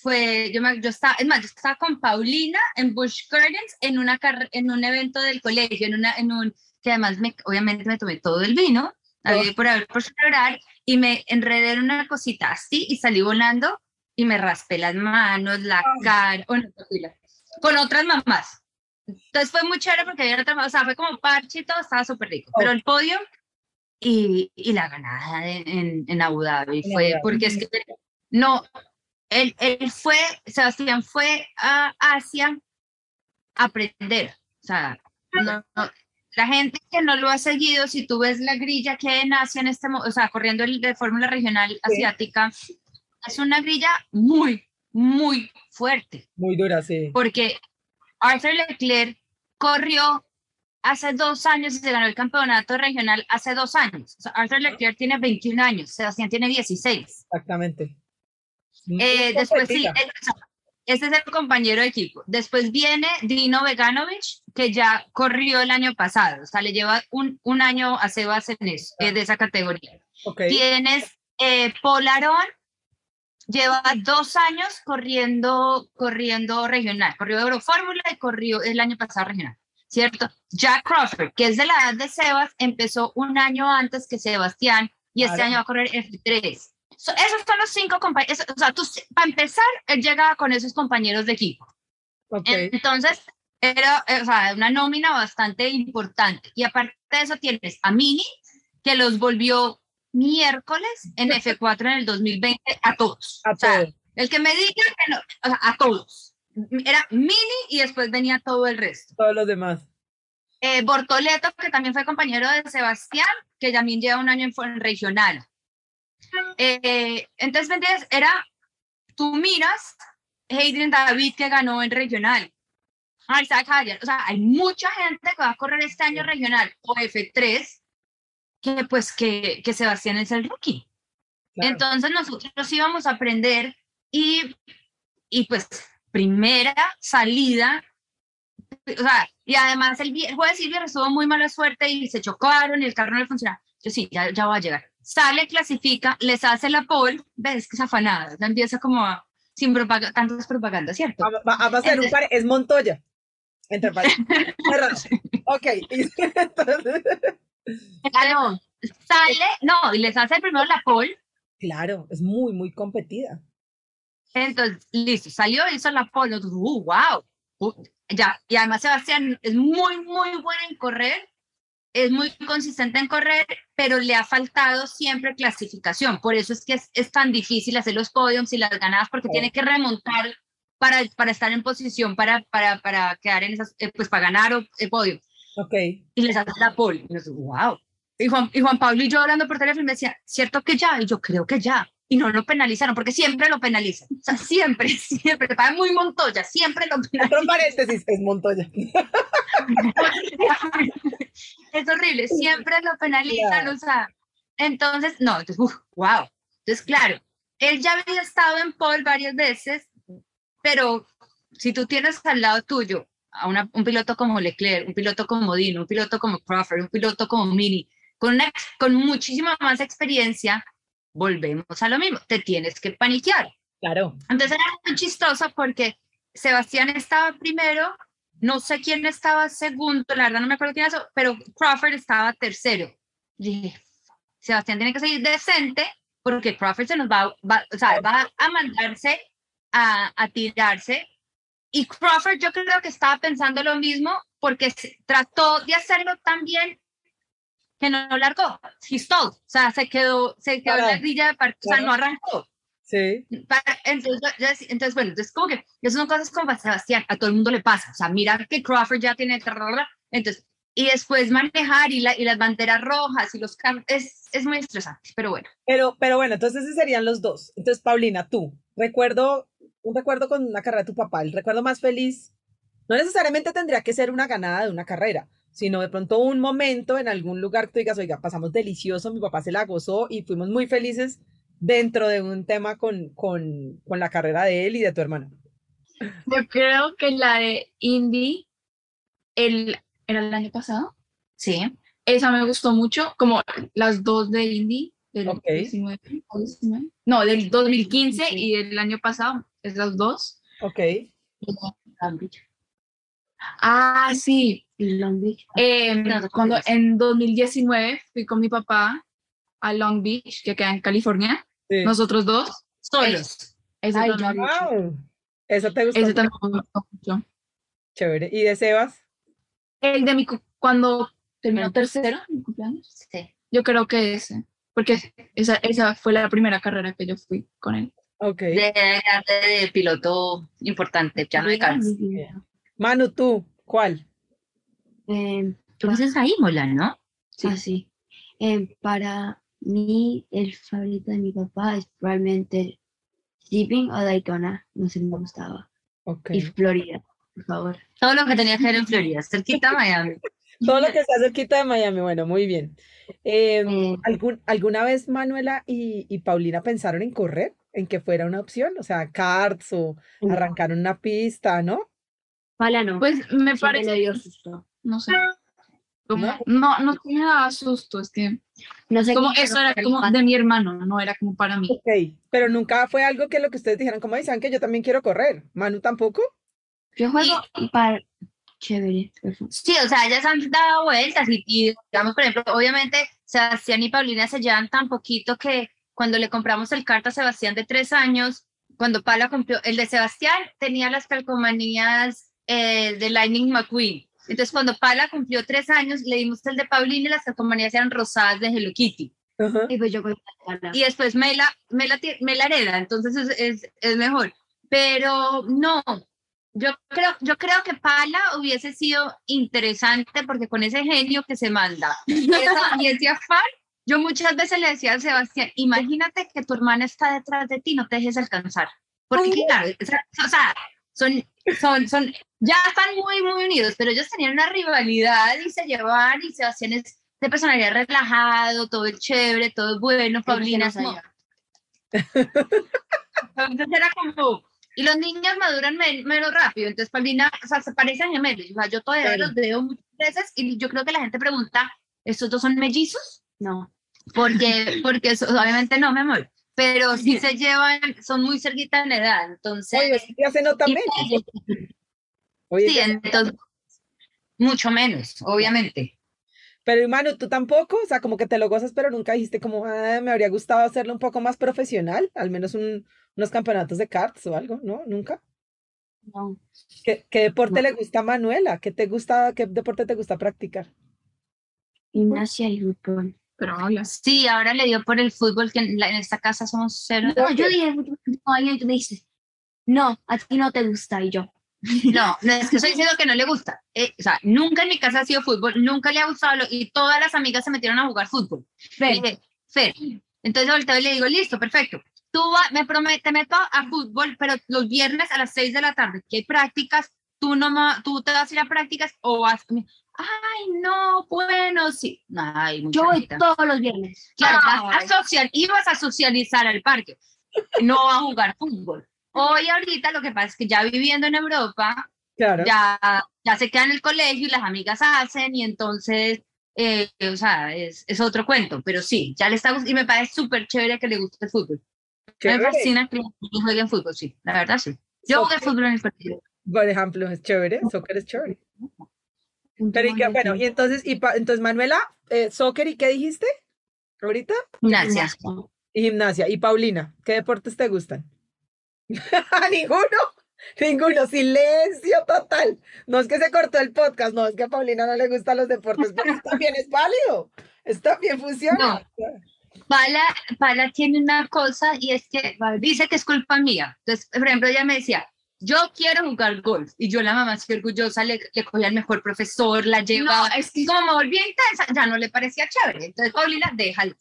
fue, yo, me, yo estaba, es más, yo estaba con Paulina en Busch Gardens en, una, en un evento del colegio, en, una, en un, que además me, obviamente me tomé todo el vino, había por haber por celebrar, y me enredé en una cosita así y salí volando y me raspé las manos, la cara, bueno, con otras mamás. Entonces fue muy chévere porque había otra, o sea, fue como parche y todo, estaba súper rico. Pero el podio y, y la ganada en, en, Abu Dhabi fue, porque es que no, él, él fue, Sebastián fue a Asia a aprender. O sea, no- no, la gente que no lo ha seguido, si tú ves la grilla que hay en Asia en este, o sea, corriendo el de Fórmula Regional Asiática, es una grilla muy, muy fuerte Muy dura, sí. porque Arthur Leclerc corrió hace dos años y se ganó el campeonato regional hace dos años. O sea, Arthur Leclerc tiene 21 años, Sebastián tiene 16. Exactamente. Eh, después sí, este es el compañero de equipo. Después viene Dino Veganovic, que ya corrió el año pasado. O sea, le lleva un, un año a Sebas en eso, eh, de esa categoría. Ok. Tienes eh, Paul Aron, lleva dos años corriendo, corriendo regional. Corrió Eurofórmula y corrió el año pasado regional, ¿cierto? Jack Crawford, que es de la edad de Sebas, empezó un año antes que Sebastián y este año va a correr F3. So, esos son los cinco compañeros. O sea, tú, para empezar, él llegaba con esos compañeros de equipo. ok. Entonces, era eh, o sea, una nómina bastante importante. Y aparte de eso, tienes a Mini, que los volvió miércoles en F4 en el 2020 a todos. A o sea, todos. el que me diga que no, o sea, a todos. Era Mini y después venía todo el resto. Todos los demás. Eh, Bortoleto, que también fue compañero de Sebastián, que también lleva un año en, regional. Eh, entonces, ¿me entiendes? Era, tú miras, Hayden David que ganó en regional. Isaac Hayer, o sea, hay mucha gente que va a correr este año regional o F3 que pues que, que Sebastián es el rookie. Claro. Entonces nosotros íbamos a aprender y, y pues primera salida, o sea, y además el, el jueves y el viernes tuvo muy mala suerte y se chocaron y el carro no le funcionaba. Yo sí, ya, ya va a llegar. Sale, clasifica, les hace la pole, ves que es afanada, ya empieza como a- sin propaga- tantas propagandas, ¿cierto? Va, va- va a ser un pare- es Montoya. Entre paréntesis. Ok. Entonces, Claro, sale, no, y les hace primero la pole, claro, es muy, muy competida. Entonces, listo, salió, hizo la pole, uh, wow, uh, ya, y además Sebastián es muy, muy bueno en correr, es muy consistente en correr, pero le ha faltado siempre clasificación, por eso es que es, es tan difícil hacer los podiums y las ganadas, porque tiene que remontar para, para estar en posición, para, para, para quedar en esas, eh, pues para ganar o- el podio, Ok. y les hace la pole, y nosotros, wow. Y Juan, y Juan Pablo y yo hablando por teléfono me decía, ¿cierto que ya? Y yo creo que ya. Y no lo penalizaron, porque siempre lo penalizan. O sea, siempre, siempre. Pagan muy Montoya, siempre lo penalizan. Otro paréntesis, es Montoya. es horrible, siempre lo penalizan. Claro. O sea, entonces, no, entonces, uf, wow. Entonces, claro, él ya había estado en pole varias veces, pero si tú tienes al lado tuyo a una- un piloto como Leclerc, un piloto como Dino, un piloto como Crawford, un piloto como Mini, con, una, con muchísima más experiencia, volvemos a lo mismo, te tienes que paniquear. Claro. Entonces era muy chistoso porque Sebastián estaba primero, no sé quién estaba segundo, la verdad no me acuerdo quién era, eso, pero Crawford estaba tercero. Y dije, Sebastián tiene que seguir decente porque Crawford se nos va, va- o sea, va a mandarse a, a tirarse. Y Crawford yo creo que estaba pensando lo mismo porque trató de hacerlo tan bien que no lo largó. He stalled. O sea, se quedó, se quedó en la grilla de par- o sea, no arrancó. Sí. Para- entonces, entonces, bueno, entonces como que esas son cosas como Sebastián, a todo el mundo le pasa, o sea, mirar que Crawford ya tiene, entonces, y después manejar y, la, y las banderas rojas y los carros, es, es muy estresante, pero bueno. Pero, pero bueno, entonces esos serían los dos. Entonces, Paulina, tú, recuerdo, un recuerdo con una carrera de tu papá, el recuerdo más feliz, no necesariamente tendría que ser una ganada de una carrera, sino de pronto un momento en algún lugar que tú digas, oiga, pasamos delicioso, mi papá se la gozó y fuimos muy felices dentro de un tema con, con, con la carrera de él y de tu hermano. Yo creo que la de Indy, el, ¿era el año pasado? Sí, Esa me gustó mucho, como las dos de Indy, del Ok. 19, o 19, no, del 2015 y del año pasado. Esas dos. Ok. Long Beach. Ah, sí. En Long Beach. Eh, No, no cuando en 2019 fui con mi papá a Long Beach, que queda en California. Sí. Nosotros dos. Solos. Ese Ay, también, Wow. Eso te gustó. ese también me gustó mucho. Chévere. ¿Y de Sebas? El de mi cu- cuando terminó tercero, mi cumpleaños. Sí. Yo creo que ese. Porque esa, esa fue la primera carrera que yo fui con él. Ok. De, de, de piloto importante, ya no de carros. Manu, tú, ¿cuál? Eh, Tú dices ahí, Mola, ¿no? Sí. Ah, sí. Eh, para mí, el favorito de mi papá es probablemente Shipping o Daytona. No sé, me gustaba. Ok. Y Florida, por favor. Todo lo que tenía que ver en Florida, cerquita de Miami. Todo lo que está cerquita de Miami. Bueno, muy bien. Eh, Eh, ¿algún- ¿Alguna vez Manuela y, y Paulina pensaron en correr? ¿En que fuera una opción? O sea, karts o arrancar una pista, ¿no? Pala no. Pues me parece, le dio susto. no sé. Como, ¿No? no, no, me daba susto, es que No sé como eso era como de mi hermano, no era como para mí. Ok. Pero nunca fue algo que lo que ustedes dijeran, como dicen que yo también quiero correr. ¿Manu tampoco? Yo juego para chévere. Sí, o sea, ellas han dado vueltas y, y, digamos, por ejemplo, obviamente Sebastián y Paulina se llevan tan poquito que cuando le compramos el carta a Sebastián de tres años, cuando Pala cumplió, el de Sebastián tenía las calcomanías eh, de Lightning McQueen. Entonces, cuando Pala cumplió tres años, le dimos el de Paulina y las calcomanías eran rosadas de Hello Kitty. Ajá. Y pues yo con. Y después me la, me la, ti- me la hereda, entonces es, es, es mejor. Pero no, yo creo, yo creo que Pala hubiese sido interesante porque con ese genio que se manda esa- y ese afán, yo muchas veces le decía a Sebastián, imagínate que tu hermana está detrás de ti, no te dejes alcanzar. Porque Ay. claro, o sea, son, son, son, ya están muy, muy unidos, pero ellos tenían una rivalidad y se llevaban y Sebastián es de personalidad relajado, todo es chévere, todo es bueno, Paulina es como- entonces era como, y los niños maduran men- menos rápido, entonces Paulina, o sea, se parecen gemelos, o sea, yo todavía Claro. los veo muchas veces y yo creo que la gente pregunta, ¿estos dos son mellizos? No. Porque, porque eso- obviamente no, mi amor, pero sí se llevan, son muy cerquita en edad, entonces, Oye, sí, ya se nota menos. Oye, sí, entonces, mucho menos, obviamente. Pero Manu, tú tampoco, o sea, como que te lo gozas, pero nunca dijiste como, ah, me habría gustado hacerlo un poco más profesional, al menos un- unos campeonatos de karts o algo, ¿no? Nunca. No. ¿Qué, qué deporte No. le gusta a Manuela? ¿Qué te gusta, qué deporte te gusta practicar? Gimnasia y fútbol. Pero. Sí, ahora le dio por el fútbol, que en, la- en esta casa somos cero. No, yo dije. No, y tú me dices, no, a ti no te gusta. Y yo, No, no es que estoy diciendo que no le gusta. Eh, o sea, nunca en mi casa ha sido fútbol, nunca le ha gustado lo- y todas las amigas se metieron a jugar fútbol. Fer, dije, Fer. Entonces volteo y le digo, listo, perfecto. Tú va- me promete, te meto a fútbol, pero los viernes a las 6 de la tarde, que hay prácticas, tú no tú te vas a ir a prácticas o vas. Ay, no, bueno, sí. Ay, yo voy todos los viernes. Claro, vas a social, ibas a socializar al parque, no a jugar fútbol. Hoy ahorita lo que pasa es que ya viviendo en Europa, Claro. ya, ya se queda en el colegio y las amigas hacen y entonces, eh, o sea, es, es otro cuento, pero sí, ya le está y me parece súper chévere que le guste el fútbol. Me Chévere. fascina que jueguen fútbol, sí, la verdad sí. Yo jugué Soccer, fútbol en el partido. Por ejemplo, es chévere, soccer es chévere. Pero y que, bueno, y entonces, y pa- entonces Manuela, eh, soccer y qué dijiste ahorita? Gimnasia. Y gimnasia. Y Paulina, ¿qué deportes te gustan? Ninguno, ninguno, silencio total. No es que se cortó el podcast, no, es que a Paulina no le gustan los deportes, pero también es válido, está bien funciona. Pala, Pala tiene una cosa y es que dice que es culpa mía. Entonces, por ejemplo, ella me decía, yo quiero jugar golf. Y yo, la mamá, así orgullosa, le, le cogía al mejor profesor, la llevaba. No, es que como volví intensa, ya no le parecía chévere. Entonces, Paulina, déjalo.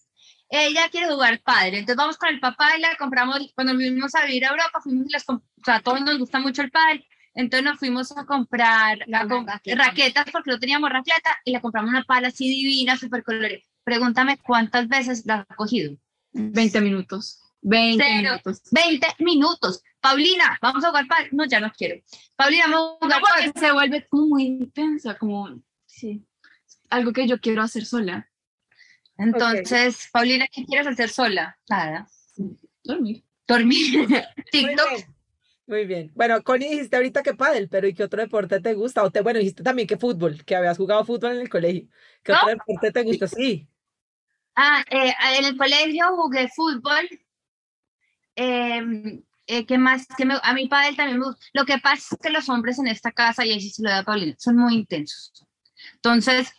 Ella quiere jugar padre. Entonces, vamos con el papá y la compramos. Cuando fuimos a vivir a Europa, fuimos y las o sea, a todos nos gusta mucho el padre. Entonces, nos fuimos a comprar a Una com- raqueta. raquetas porque no teníamos raqueta y le compramos una pala así divina, súper colorida. Pregúntame cuántas veces la ha cogido. 20 minutos. 20 Cero. minutos. 20 minutos. Paulina, vamos a jugar padre. No, ya no quiero. Paulina, vamos a No, jugar padre. porque se vuelve como muy intensa, como Sí. algo que yo quiero hacer sola. Entonces, Paulina, ¿qué quieres hacer sola? Nada. Dormir. Dormir. Muy TikTok. bien. Muy bien. Bueno, Connie, dijiste ahorita que pádel, pero ¿y qué otro deporte te gusta? O te, bueno, dijiste también que fútbol, que habías jugado fútbol en el colegio. ¿Qué otro deporte te gusta? Sí. Ah, eh, en el colegio jugué fútbol. Eh, eh, ¿qué más? Que me- a mi padre también me gusta. Lo que pasa es que los hombres en esta casa, y ahí sí se lo da a Paulina, son muy intensos. Entonces,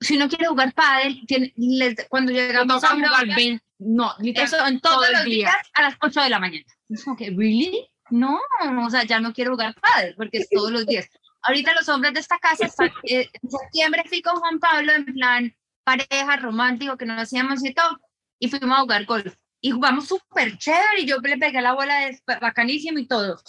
si uno quiere jugar pádel, tiene, les- cuando llegamos a jugar No, literal, eso en todos todo los día. días a las 8 de la mañana. Es como que, ¿really? No, o sea, ya no quiero jugar pádel porque es todos los días. Ahorita los hombres de esta casa, están, eh, en septiembre fui con Juan Pablo en plan pareja romántico que no hacíamos y todo, y fuimos a jugar golf. Y jugamos súper chévere y yo le pegué la bola de bacanísimo y todo.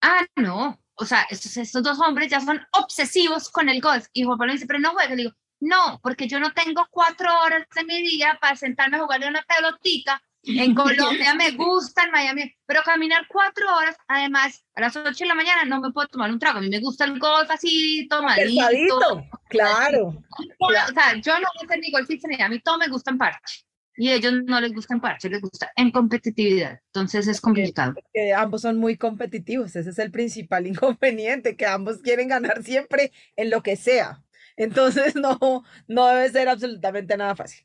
Ah, no, o sea, estos, estos dos hombres ya son obsesivos con el golf. Y Juan Pablo dice, pero no juegas. Le digo, no, porque yo no tengo cuatro horas de mi día para sentarme a jugarle una pelotica. En Colombia me gusta, en Miami, pero caminar cuatro horas, además, a las ocho de la mañana no me puedo tomar un trago. A mí me gusta el golf así, tomadito. Pesadito, claro. O sea, yo no voy a ser ni golfista ni a mí todo me gusta en parche. Y a ellos no les gusta en parche, les gusta en competitividad. Entonces es complicado. Que ambos son muy competitivos, ese es el principal inconveniente, que ambos quieren ganar siempre en lo que sea. Entonces no, no debe ser absolutamente nada fácil.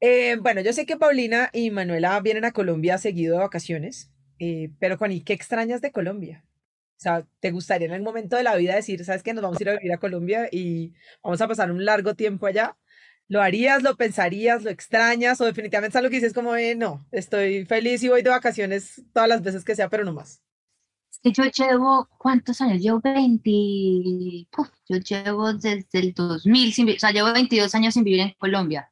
Eh, bueno, yo sé que Paulina y Manuela vienen a Colombia seguido de vacaciones, eh, pero Connie, ¿qué extrañas de Colombia? O sea, ¿te gustaría en algún momento de la vida decir, sabes que nos vamos a ir a vivir a Colombia y vamos a pasar un largo tiempo allá? ¿Lo harías, lo pensarías, lo extrañas o definitivamente es algo que dices como, eh, no, estoy feliz y voy de vacaciones todas las veces que sea, pero no más? Es que yo llevo, ¿cuántos años? Llevo 20, puf, yo llevo desde el 2000, sin o sea, llevo 22 años sin vivir en Colombia.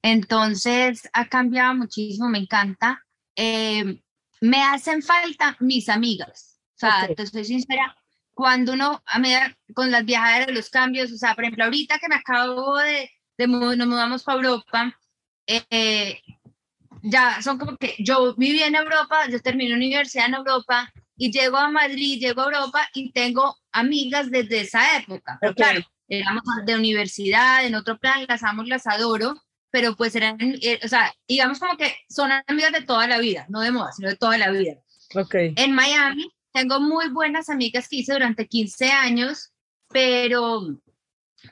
Entonces, ha cambiado muchísimo, me encanta. Eh, me hacen falta mis amigas. O sea, Ok. te soy sincera, cuando uno, a medida con las viajaderas, los cambios, o sea, por ejemplo, ahorita que me acabo de, de nos mudamos para Europa, eh, ya son como que yo viví en Europa, yo terminé universidad en Europa y llego a Madrid, llego a Europa y tengo amigas desde esa época. Pero Ok. claro, éramos de universidad, en otro plan, las amo, las adoro, pero pues eran, eh, o sea, digamos como que son amigas de toda la vida, no de moda, sino de toda la vida. Ok, En Miami tengo muy buenas amigas que hice durante 15 años, pero,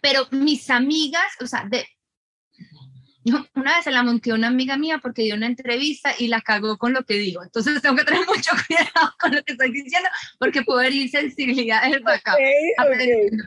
pero mis amigas, o sea, de, una vez se la monté a una amiga mía porque dio una entrevista y la cagó con lo que dijo. Entonces tengo que tener mucho cuidado con lo que estoy diciendo porque puedo herir sensibilidades acá. ok, ok. aprendiendo.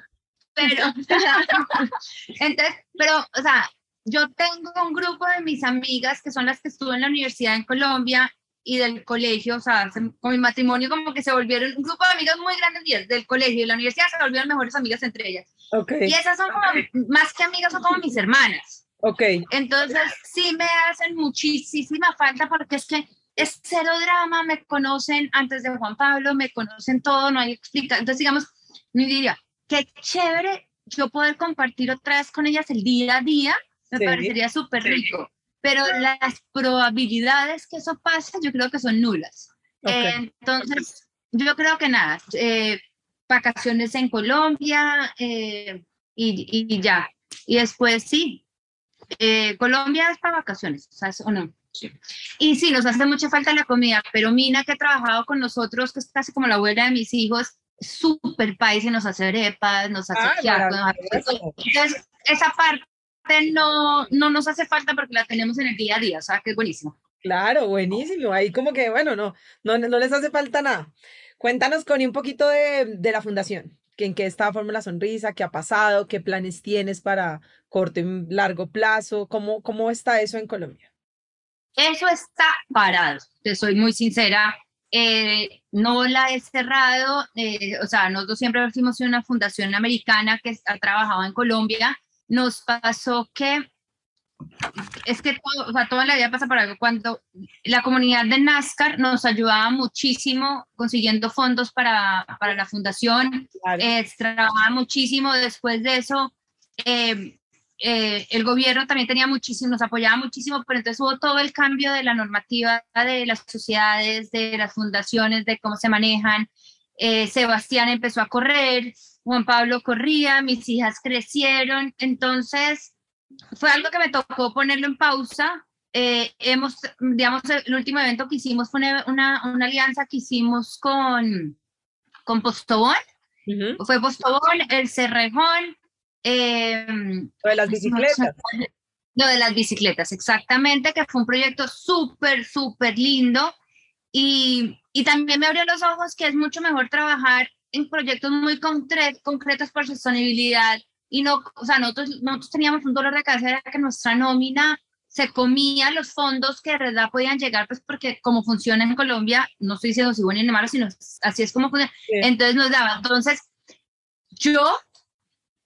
Pero, entonces, pero, o sea, yo tengo un grupo de mis amigas que son las que estuve en la universidad en Colombia y del colegio, o sea, se- con mi matrimonio como que se volvieron un grupo de amigas muy grandes mías, del colegio y de la universidad se volvieron mejores amigas entre ellas. Ok, Y esas son como, más que amigas, son como mis hermanas. ok, Entonces, sí me hacen muchísima falta porque es que es cero drama, me conocen antes de Juan Pablo, me conocen todo, no hay explicación. Entonces, digamos, me diría, qué chévere yo poder compartir otra vez con ellas el día a día, me Sí. parecería súper rico. Pero las probabilidades que eso pase, yo creo que son nulas. ok. Eh, entonces, yo creo que nada, eh, vacaciones en Colombia eh, y, y ya. Y después sí, eh, Colombia es para vacaciones, ¿sabes? ¿O no? Y sí, nos hace mucha falta la comida, pero Mina, que ha trabajado con nosotros, que es casi como la abuela de mis hijos, súper país y nos hace arepas, nos hace Ah, nos hace. Entonces, esa parte no, no nos hace falta porque la tenemos en el día a día, o sea, que es buenísimo. Claro, buenísimo. Ahí como que, bueno, no, no, no les hace falta nada. Cuéntanos, Connie, un poquito de, de la fundación. que ¿En qué está Fórmula Sonrisa? ¿Qué ha pasado? ¿Qué planes tienes para corto y largo plazo? ¿Cómo, cómo está eso en Colombia? Eso está parado, te soy muy sincera. eh, no la he cerrado, eh, o sea, nosotros siempre fuimos una fundación americana que ha trabajado en Colombia. Nos pasó que, es que todo, o sea, toda la vida pasa por algo. Cuando la comunidad de NASCAR nos ayudaba muchísimo consiguiendo fondos para, para la fundación, Claro. eh, trabajaba muchísimo. Después de eso, eh, eh, el gobierno también tenía muchísimo, nos apoyaba muchísimo, pero entonces hubo todo el cambio de la normativa de las sociedades, de las fundaciones, de cómo se manejan. Eh, Sebastián empezó a correr, Juan Pablo corría, mis hijas crecieron, entonces fue algo que me tocó ponerlo en pausa. eh, hemos, digamos, el último evento que hicimos fue una, una, una alianza que hicimos con, con Postobón. Fue Postobón, el Cerrejón. em, Lo de las bicicletas. Lo de las bicicletas, exactamente, que fue un proyecto súper, súper lindo. Y, y también me abrió los ojos que es mucho mejor trabajar en proyectos muy concre- concretos por sostenibilidad. Y no, o sea, nosotros, nosotros teníamos un dolor de cabeza, era que nuestra nómina se comía los fondos que de verdad podían llegar, pues porque como funciona en Colombia, no estoy diciendo si bueno ni malo, sino así es como funciona. Sí. Entonces nos daba. Entonces, yo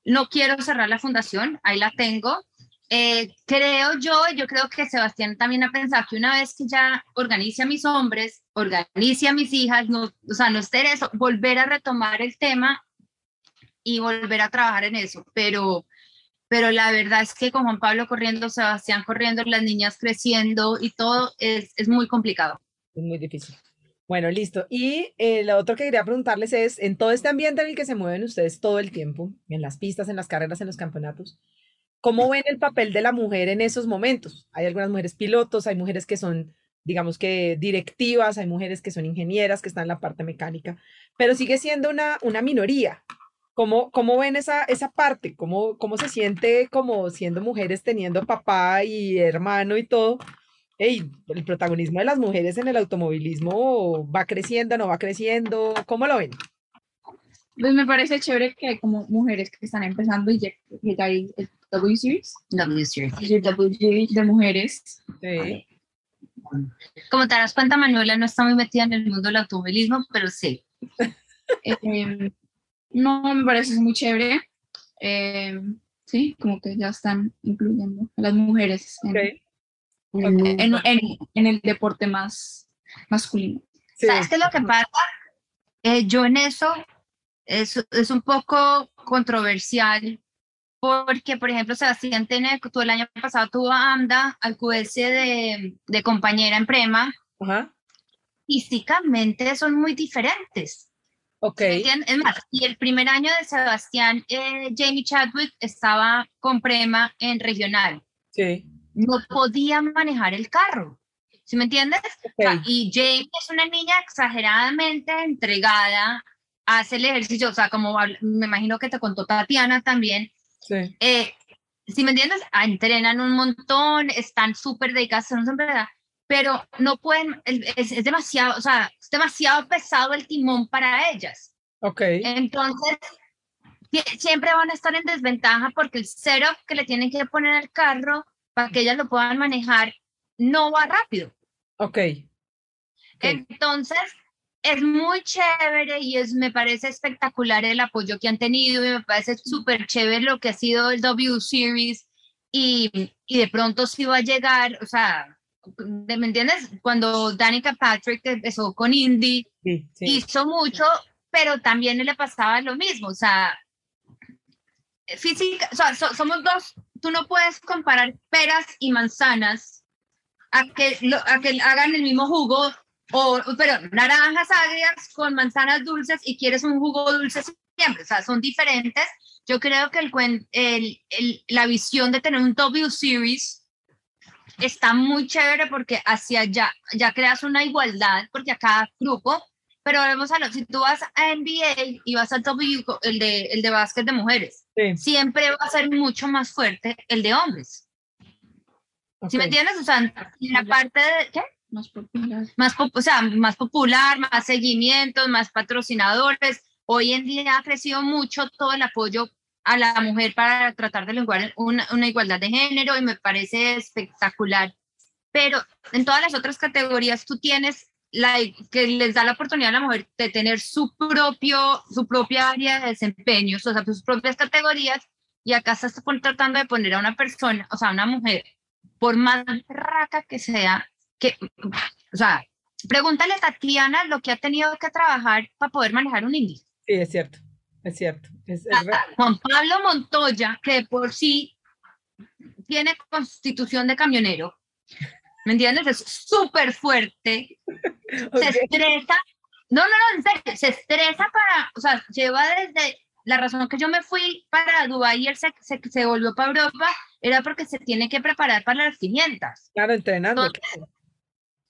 no quiero cerrar la fundación, ahí la tengo. Eh, creo yo, yo creo que Sebastián también ha pensado que una vez que ya organice a mis hombres, organice a mis hijas, no, o sea, no esté eso, volver a retomar el tema y volver a trabajar en eso. Pero, pero la verdad es que con Juan Pablo corriendo, Sebastián corriendo, las niñas creciendo y todo es, es muy complicado. Es muy difícil. Bueno, listo. Y eh, lo otro que quería preguntarles es, en todo este ambiente en el que se mueven ustedes todo el tiempo, en las pistas, en las carreras, en los campeonatos, ¿cómo ven el papel de la mujer en esos momentos? Hay algunas mujeres pilotos, hay mujeres que son, digamos que directivas, hay mujeres que son ingenieras, que están en la parte mecánica, pero sigue siendo una, una minoría. ¿Cómo, cómo ven esa, esa parte? ¿Cómo, ¿Cómo se siente como siendo mujeres teniendo papá y hermano y todo? Ey, el protagonismo de las mujeres en el automovilismo va creciendo, no va creciendo, ¿cómo lo ven? Pues me parece chévere que hay como mujeres que están empezando y ya, que ya hay el W Series, W Series. el W Series de mujeres. Sí. Como te das cuenta, Manuela no está muy metida en el mundo del automovilismo, pero sí. Eh, no, me parece muy chévere. Eh, sí, como que ya están incluyendo a las mujeres en, Ok, en, en- en el deporte más masculino. sí, ¿Sabes qué es lo que pasa? Eh, yo en eso es, es un poco controversial porque, por ejemplo, Sebastián tiene, tú el año pasado tuvo a AMDA, al QS de, de compañera en Prema, Ajá, físicamente son muy diferentes. ok. Es más, y el primer año de Sebastián, eh, Jamie Chadwick estaba con Prema en regional. sí, No podía manejar el carro. ¿Sí me entiendes? O sea, y Jane es una niña exageradamente entregada, hace el ejercicio, o sea, como me imagino que te contó Tatiana también, sí, eh, si me entiendes, Ah, entrenan un montón, están súper dedicadas, son súper pero no pueden, es, es demasiado, o sea, es demasiado pesado el timón para ellas. ok, Entonces, sie- siempre van a estar en desventaja porque el setup que le tienen que poner al carro para que ellas lo puedan manejar no va rápido. ok, ok, Entonces, es muy chévere y es, me parece espectacular el apoyo que han tenido y me parece súper chévere lo que ha sido el W Series y, y de pronto sí va a llegar, o sea, ¿me entiendes? Cuando Danica Patrick empezó con Indy, sí, sí, hizo mucho, pero también le pasaba lo mismo, o sea, física, o sea, so- somos dos, tú no puedes comparar peras y manzanas a que, lo- a que hagan el mismo jugo, o, pero naranjas agrias con manzanas dulces y quieres un jugo dulce siempre, o sea, son diferentes. Yo creo que el, el, el- la visión de tener un W Series está muy chévere porque hacia allá ya creas una igualdad, porque a cada grupo pero vamos a lo, si tú vas a NBA y vas a W, el de, el de básquet de mujeres, sí, siempre va a ser mucho más fuerte el de hombres. ¿Sí me entiendes? O sea, en la parte de, ¿qué? Más popular. Más, o sea, más popular, más seguimientos, más patrocinadores. Hoy en día ha crecido mucho todo el apoyo a la mujer para tratar de lograr una, una igualdad de género y me parece espectacular. Pero en todas las otras categorías tú tienes la, que les da la oportunidad a la mujer de tener su, propio, su propia área de desempeño, o sea, sus propias categorías, y acá estás tratando de poner a una persona, o sea, una mujer, por más raca que sea, que, o sea, pregúntale a Tatiana lo que ha tenido que trabajar para poder manejar un indie. sí, es cierto, es cierto, es, es re- Juan Pablo Montoya, que de por sí tiene constitución de camionero, ¿me entiendes? Es súper fuerte, se estresa. No, no, no, en serio, se estresa para, o sea, lleva desde la razón que yo me fui para Dubái y él se, se, se volvió para Europa, era porque se tiene que preparar para las 500. Claro, entrenando. Entonces.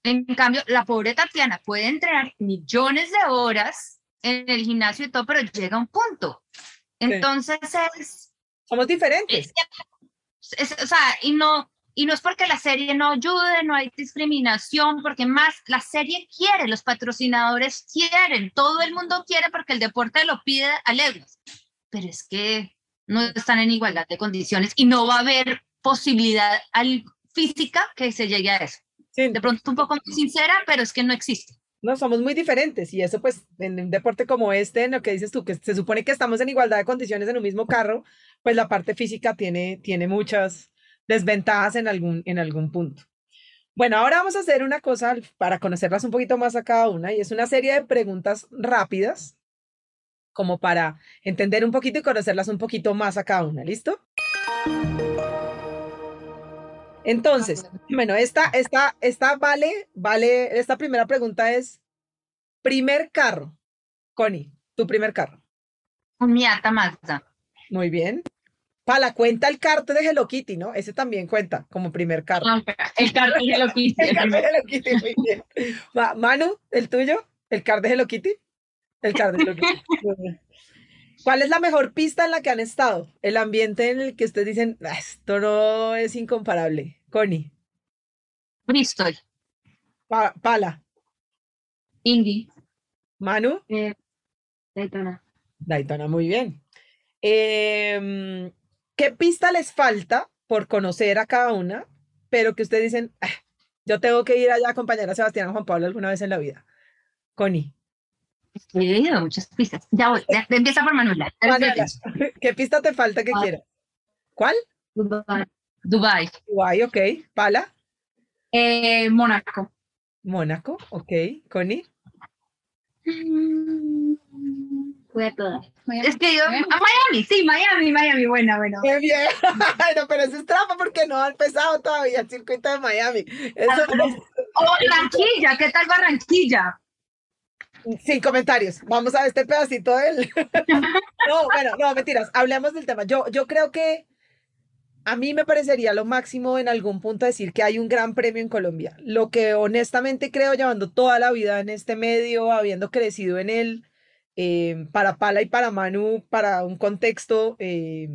En cambio, la pobre Tatiana puede entrenar millones de horas en el gimnasio y todo, pero llega a un punto. Entonces es, Somos diferentes. es- es- o sea, y no, y no es porque la serie no ayude, no hay discriminación, porque más la serie quiere, los patrocinadores quieren, todo el mundo quiere porque el deporte lo pide a leguas. Pero es que no están en igualdad de condiciones y no va a haber posibilidad al- física que se llegue a eso. Sí, De pronto un poco más sincera, pero es que no existe. no, somos muy diferentes y eso pues en un deporte como este, en lo que dices tú, que se supone que estamos en igualdad de condiciones en un mismo carro, pues la parte física tiene, tiene muchas desventajas en algún, en algún punto. Bueno, ahora vamos a hacer una cosa para conocerlas un poquito más a cada una y es una serie de preguntas rápidas como para entender un poquito y conocerlas un poquito más a cada una, ¿listo? Entonces, bueno, esta, esta, esta vale, vale, esta primera pregunta es, primer carro, Connie, tu primer carro. Un Miata Mazda. Muy bien. Para cuenta el cartel de Hello Kitty, ¿no? Ese también cuenta como primer carro. El cartel de lo que El card de Hello Kitty, muy bien. Ma- Manu, ¿el tuyo? ¿El card de Hello Kitty? El card de Hello Kitty. ¿Cuál es la mejor pista en la que han estado? El ambiente en el que ustedes dicen, "Ah, esto no es incomparable. Connie, Bristol. Pa- Pala, Indy. Manu, Eh, Daytona. Daytona, muy bien. Em, ¿qué pista les falta por conocer a cada una, pero que ustedes dicen, "Ah, yo tengo que ir allá a acompañar a Sebastián o Juan Pablo alguna vez en la vida? Connie. He leído muchas pistas. Ya voy. ya- empieza por Manuela. Manuela, ¿qué pista te falta que Ah. quieras? ¿Cuál? Dubai. Dubai. Ok. Pala, Eh, Mónaco. Mónaco, ok. Connie, Fui a todas. Es que yo. Miami. A Miami, sí, Miami, Miami. Buena, bueno. Muy bien. Bueno, pero eso es trampa porque no ha empezado todavía el circuito de Miami. Eso O Barranquilla. ¿Qué tal Barranquilla? Sin comentarios. Vamos a este pedacito del. No, bueno, no, mentiras. Hablemos del tema. Yo, yo creo que a mí me parecería lo máximo en algún punto decir que hay un gran premio en Colombia. Lo que honestamente creo, llevando toda la vida en este medio, habiendo crecido en él, eh, para Pala y para Manu, para un contexto, eh,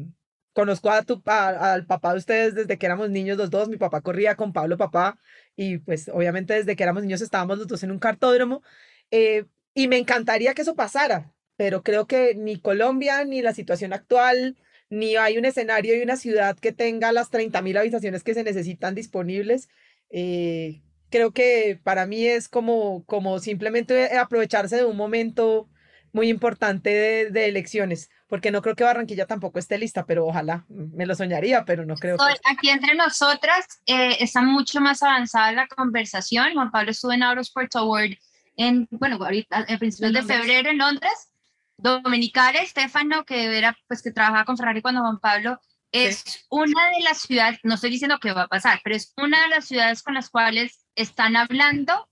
conozco a tu, a- al papá de ustedes desde que éramos niños los dos. Mi papá corría con Pablo, papá, y pues obviamente desde que éramos niños estábamos los dos en un cartódromo. eh, y me encantaría que eso pasara, pero creo que ni Colombia, ni la situación actual, ni hay un escenario y una ciudad que tenga las 30.000 habitaciones que se necesitan disponibles. eh, creo que para mí es como, como simplemente aprovecharse de un momento muy importante de, de elecciones, porque no creo que Barranquilla tampoco esté lista, pero ojalá, me lo soñaría, pero no creo que... Aquí entre nosotras eh, está mucho más avanzada la conversación. Juan Pablo estuvo en Autosport Award en, bueno, ahorita, a principios de febrero en Londres. Dominicale, Estefano, que era, pues, que trabajaba con Ferrari cuando Juan Pablo, es una de las ciudades, no estoy diciendo que va a pasar, pero es una de las ciudades con las cuales están hablando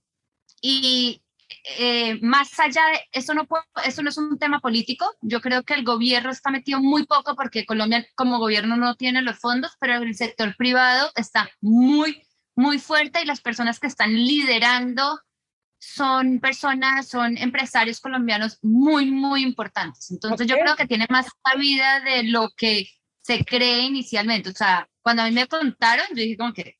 y eh, más allá de, eso no, puedo- eso no es un tema político, yo creo que el gobierno está metido muy poco porque Colombia como gobierno no tiene los fondos, pero el sector privado está muy, muy fuerte y las personas que están liderando son personas, son empresarios colombianos muy, muy importantes. Entonces yo Ok. creo que tiene más cabida de lo que se cree inicialmente. O sea, cuando a mí me contaron, yo dije como que...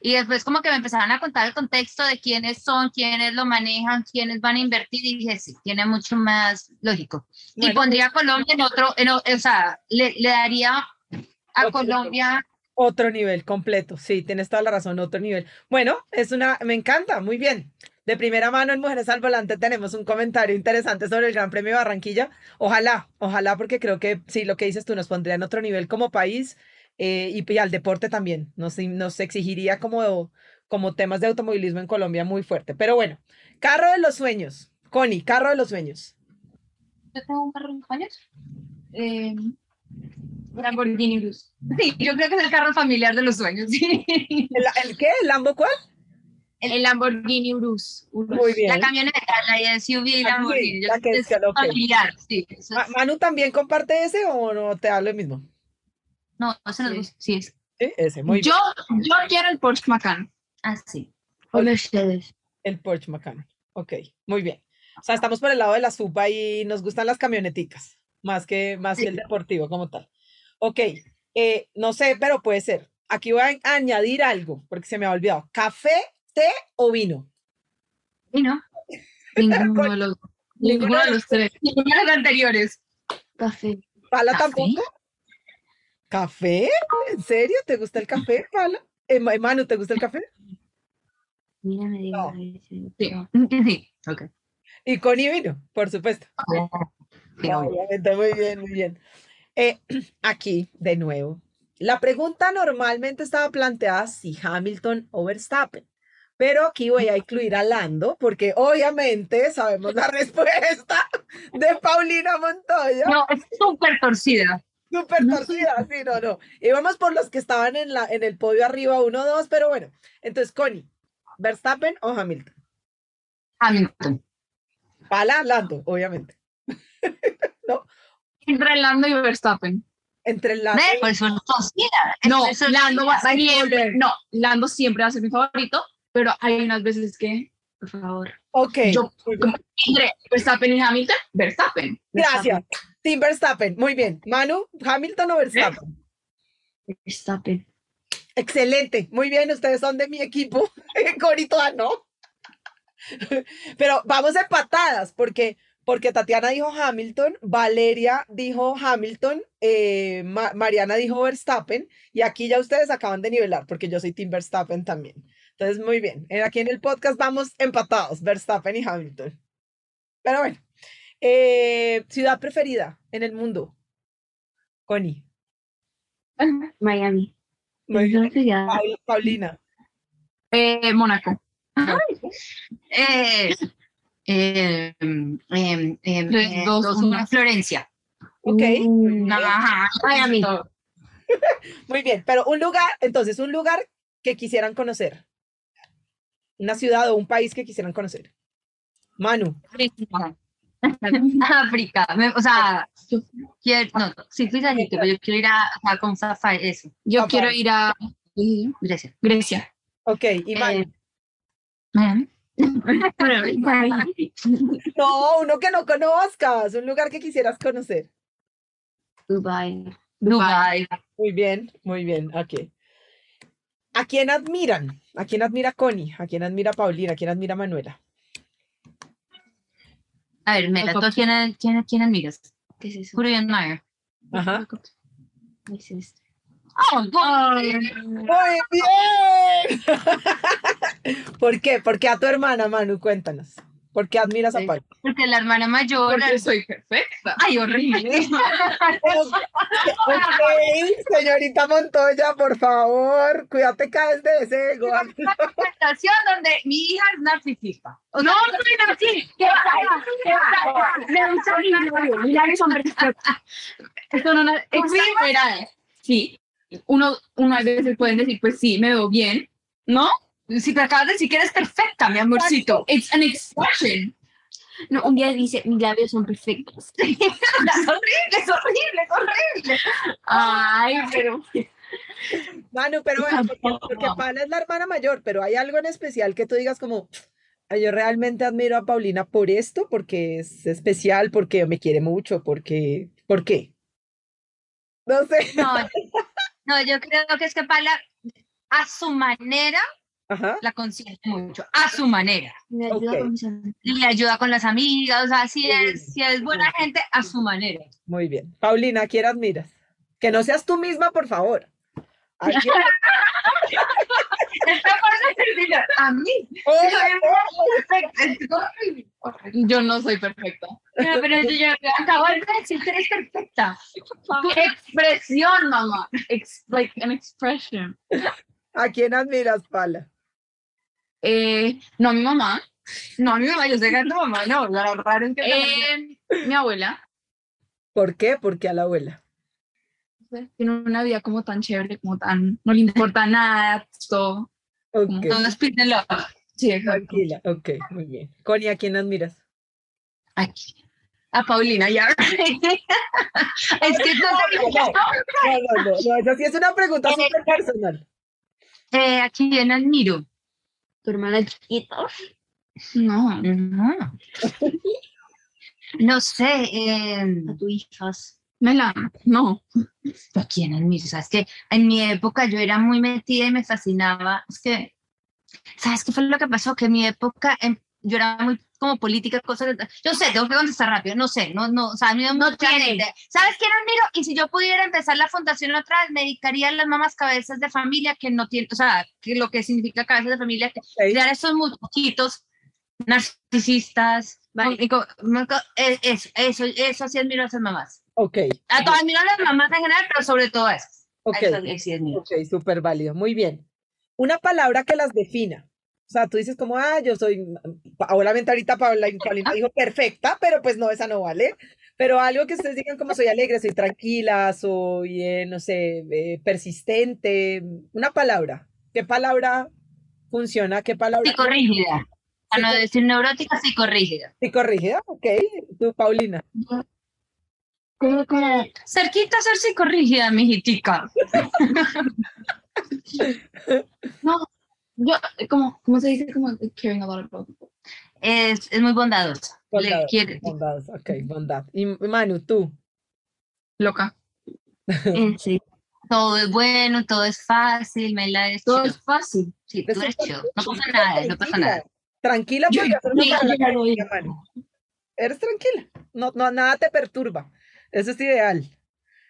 Y después como que me empezaron a contar el contexto de quiénes son, quiénes lo manejan, quiénes van a invertir y dije, sí, tiene mucho más lógico. y Bueno, pondría a Colombia en otro, en o, o sea, le, le daría a Otro Colombia Otro nivel completo, sí, tienes toda la razón, otro nivel. Bueno, es una, me encanta, muy bien. De primera mano en Mujeres al Volante tenemos un comentario interesante sobre el Gran Premio de Barranquilla. Ojalá, ojalá, porque creo que sí, lo que dices tú nos pondría en otro nivel como país eh, y, y al deporte también. Nos, nos exigiría como, como temas de automovilismo en Colombia muy fuerte. Pero bueno, carro de los sueños. Connie, carro de los sueños. Yo tengo un carro en España. Eh, Lamborghini Urus. Sí, yo creo que es el carro familiar de los sueños. sí. ¿El, el qué? ¿El Lambo cuál? El Lamborghini Urus. Urus. Muy bien. La camioneta, la SUV, Ah, la Lamborghini. sí, yo la que es familiar, sí. es- ¿Manu también comparte ese o no te da lo mismo? No, ese no Sí. es. Sí, es. Sí, ese, muy Yo, bien. yo quiero el Porsche Macan. Ah, sí. O Mercedes. El Porsche Macan. Ok, muy bien. O sea, estamos por el lado de la suba y nos gustan las camioneticas, más que, más que el deportivo como tal. Ok, eh, no sé, pero puede ser. Aquí voy a añadir algo, porque se me ha olvidado. ¿Café, té o vino? ¿Y no? Ninguno de los, ninguno de los tres. Ninguno de los anteriores. Café. ¿Pala ¿Café? tampoco? ¿Café? ¿En serio? ¿Te gusta el café, Pala? Eh, Ma- Manu, ¿te gusta el café? Mira, me digo. No. ese. Sí. Sí. Ok. Y con y vino, por supuesto. Muy bien, muy bien. Eh, aquí, de nuevo, la pregunta normalmente estaba planteada si Hamilton o Verstappen, pero aquí voy a incluir a Lando porque obviamente sabemos la respuesta de Paulina Montoya. No, es súper torcida. Súper torcida, sí, no, no. Íbamos por los que estaban en, la, en el podio arriba, uno, dos, pero bueno. Entonces, Connie, ¿Verstappen o Hamilton? Hamilton. Pala, Lando, obviamente. Entre Lando y Verstappen. Entre Lando ¿Ves? y- Por eso es torcida. No, Lando va siempre. No, Lando siempre va a ser mi favorito, pero hay unas veces que, por favor, Ok. yo bien. entre Verstappen y Hamilton, Verstappen. Gracias. Team Verstappen. Muy bien. Manu, Hamilton o Verstappen. Verstappen. Excelente. Muy bien. Ustedes son de mi equipo. Corito, ah, no. Pero vamos empatadas porque, porque Tatiana dijo Hamilton, Valeria dijo Hamilton, eh, Ma- Mariana dijo Verstappen y aquí ya ustedes acaban de nivelar porque yo soy Team Verstappen también. Entonces, muy bien. Eh, Aquí en el podcast vamos empatados, Verstappen y Hamilton. Pero bueno. Eh, ciudad preferida en el mundo. Connie. Miami. Paulina. Eh, Mónaco. Eh, eh, em, em, eh, dos, una, Florencia. Ok. muy bien. Ajá. Miami. Muy bien, pero un lugar, entonces, un lugar que quisieran conocer. Una ciudad o un país que quisieran conocer. Manu. África. Me- o sea, yo quiero, no, sí, fui allí, pero yo quiero ir a, a como safari, eso. Yo Papá. quiero ir a eh, Grecia. Grecia. Ok, y Manu. Eh, Miami. No, uno que no conozcas, un lugar que quisieras conocer. Dubai. Dubai. Muy bien, muy bien, ok. ¿A quién admiran? ¿A quién admira Connie? ¿A quién admira Paulina? ¿A quién admira Manuela? A ver, Mela, ¿tú a quién, quién, quién admiras? ¿Qué es eso? You admire? Ajá. ¿Qué es esto? Oh, Muy bien. ¿Por qué? ¿Por qué a tu hermana, Manu? Cuéntanos. ¿Por qué admiras a. Paula? Porque la hermana mayor. Porque soy perfecta. Ay, horrible. Ok, señorita Montoya, por favor, cuídate caes de ese ego. Una presentación donde mi hija es narcisista. O No, sea, soy narcisista. ¿Qué pasa? ¿Qué pasa? Me gusta mi. Mira que son perfectos. Esto no es exagerada. Sí. Uno, uno a veces pueden decir, pues sí, me veo bien, ¿no? Si te acabas de decir que eres perfecta, mi amorcito. It's an expression. No, un día dice, mis labios son perfectos. es horrible, es horrible, es horrible. Ay, pero Manu, pero bueno, porque, porque Paula es la hermana mayor, pero hay algo en especial que tú digas como, "Ay, yo realmente admiro a Paulina por esto, porque es especial, porque me quiere mucho, porque, ¿por qué? No sé. No, no, yo creo que es que Paula, a su manera, Ajá. la consiente mucho. A su manera. Me ayuda con mis le ayuda con las amigas, o sea, si es, si es buena gente, a su manera. Muy bien. Paulina, ¿a quién admiras? Que no seas tú misma, por favor. ¿A quién? A mí. Es horrible. yo no soy perfecta. No, pero yo ya acabo de decir que eres perfecta. Expresión, mamá. Ex- like an expression. ¿A quién admiras, Paula? Eh, no, mi mamá. No, mi mamá, yo sé que es tu mamá, no, lo raro es que... Eh, mi abuela. ¿Por qué? Porque a la abuela. Tiene una vida como tan chévere, como tan. No le importa nada, todo. Ok, Todo es peace and love. Sí, exacto. tranquila. Ok, muy bien. Connie, ¿a quién admiras? Aquí. A Paulina, ya. es que no te No, no, no, no, no, esa sí es una pregunta súper personal. eh, ¿A quién admiro? Tu hermana chiquita. No. No. No sé, eh, A tu hijas. Mela, no. ¿a quién admiro? Sabes que en mi época yo era muy metida y me fascinaba. Es que, ¿sabes qué fue lo que pasó? Que en mi época em, yo era muy como política, cosas. Yo sé, tengo que contestar rápido. No sé, no, no, o sea, a mí no, No tiene. ¿Sabes quién admiro? Y si yo pudiera empezar la fundación otra vez, me dedicaría a las mamás cabezas de familia que no tienen, o sea, que lo que significa cabezas de familia, que Ok, crear esos muchachitos narcisistas. Vale. eh, Eso, eso, eso sí admiro a esas mamás. ok, A todas admiro a las mamás en general, pero sobre todo a esas. ok, A esas sí admiro. ok, súper válido, muy bien. Una palabra que las defina. O sea, tú dices como, ah, yo soy, obviamente ahorita Paula, Paulina dijo perfecta, pero pues no, esa no vale. Pero algo que ustedes digan como soy alegre, soy tranquila, soy, eh, no sé, eh, persistente. Una palabra. ¿Qué palabra funciona? ¿Qué palabra? Psicorrígida. A no Psico- decir neurótica, psicorrígida. Psicorrígida, ok. Tú, Paulina. Como como Cerquita a ser psicorrígida, mijitica. Yo, como, ¿cómo se dice? Como caring a lot about people. Es, es muy bondadosa. Le Bondad, quiere- bondad, ok, bondad. Y Manu, tú. Loca. eh, sí. Todo es bueno, todo es fácil, me la es Todo chill. es fácil. Sí, tú eres chill. No pasa nada, no pasa nada. Tranquila, Yo- una yo- yo digo. diga Manu. Eres tranquila. No, no, nada te perturba. Eso es ideal.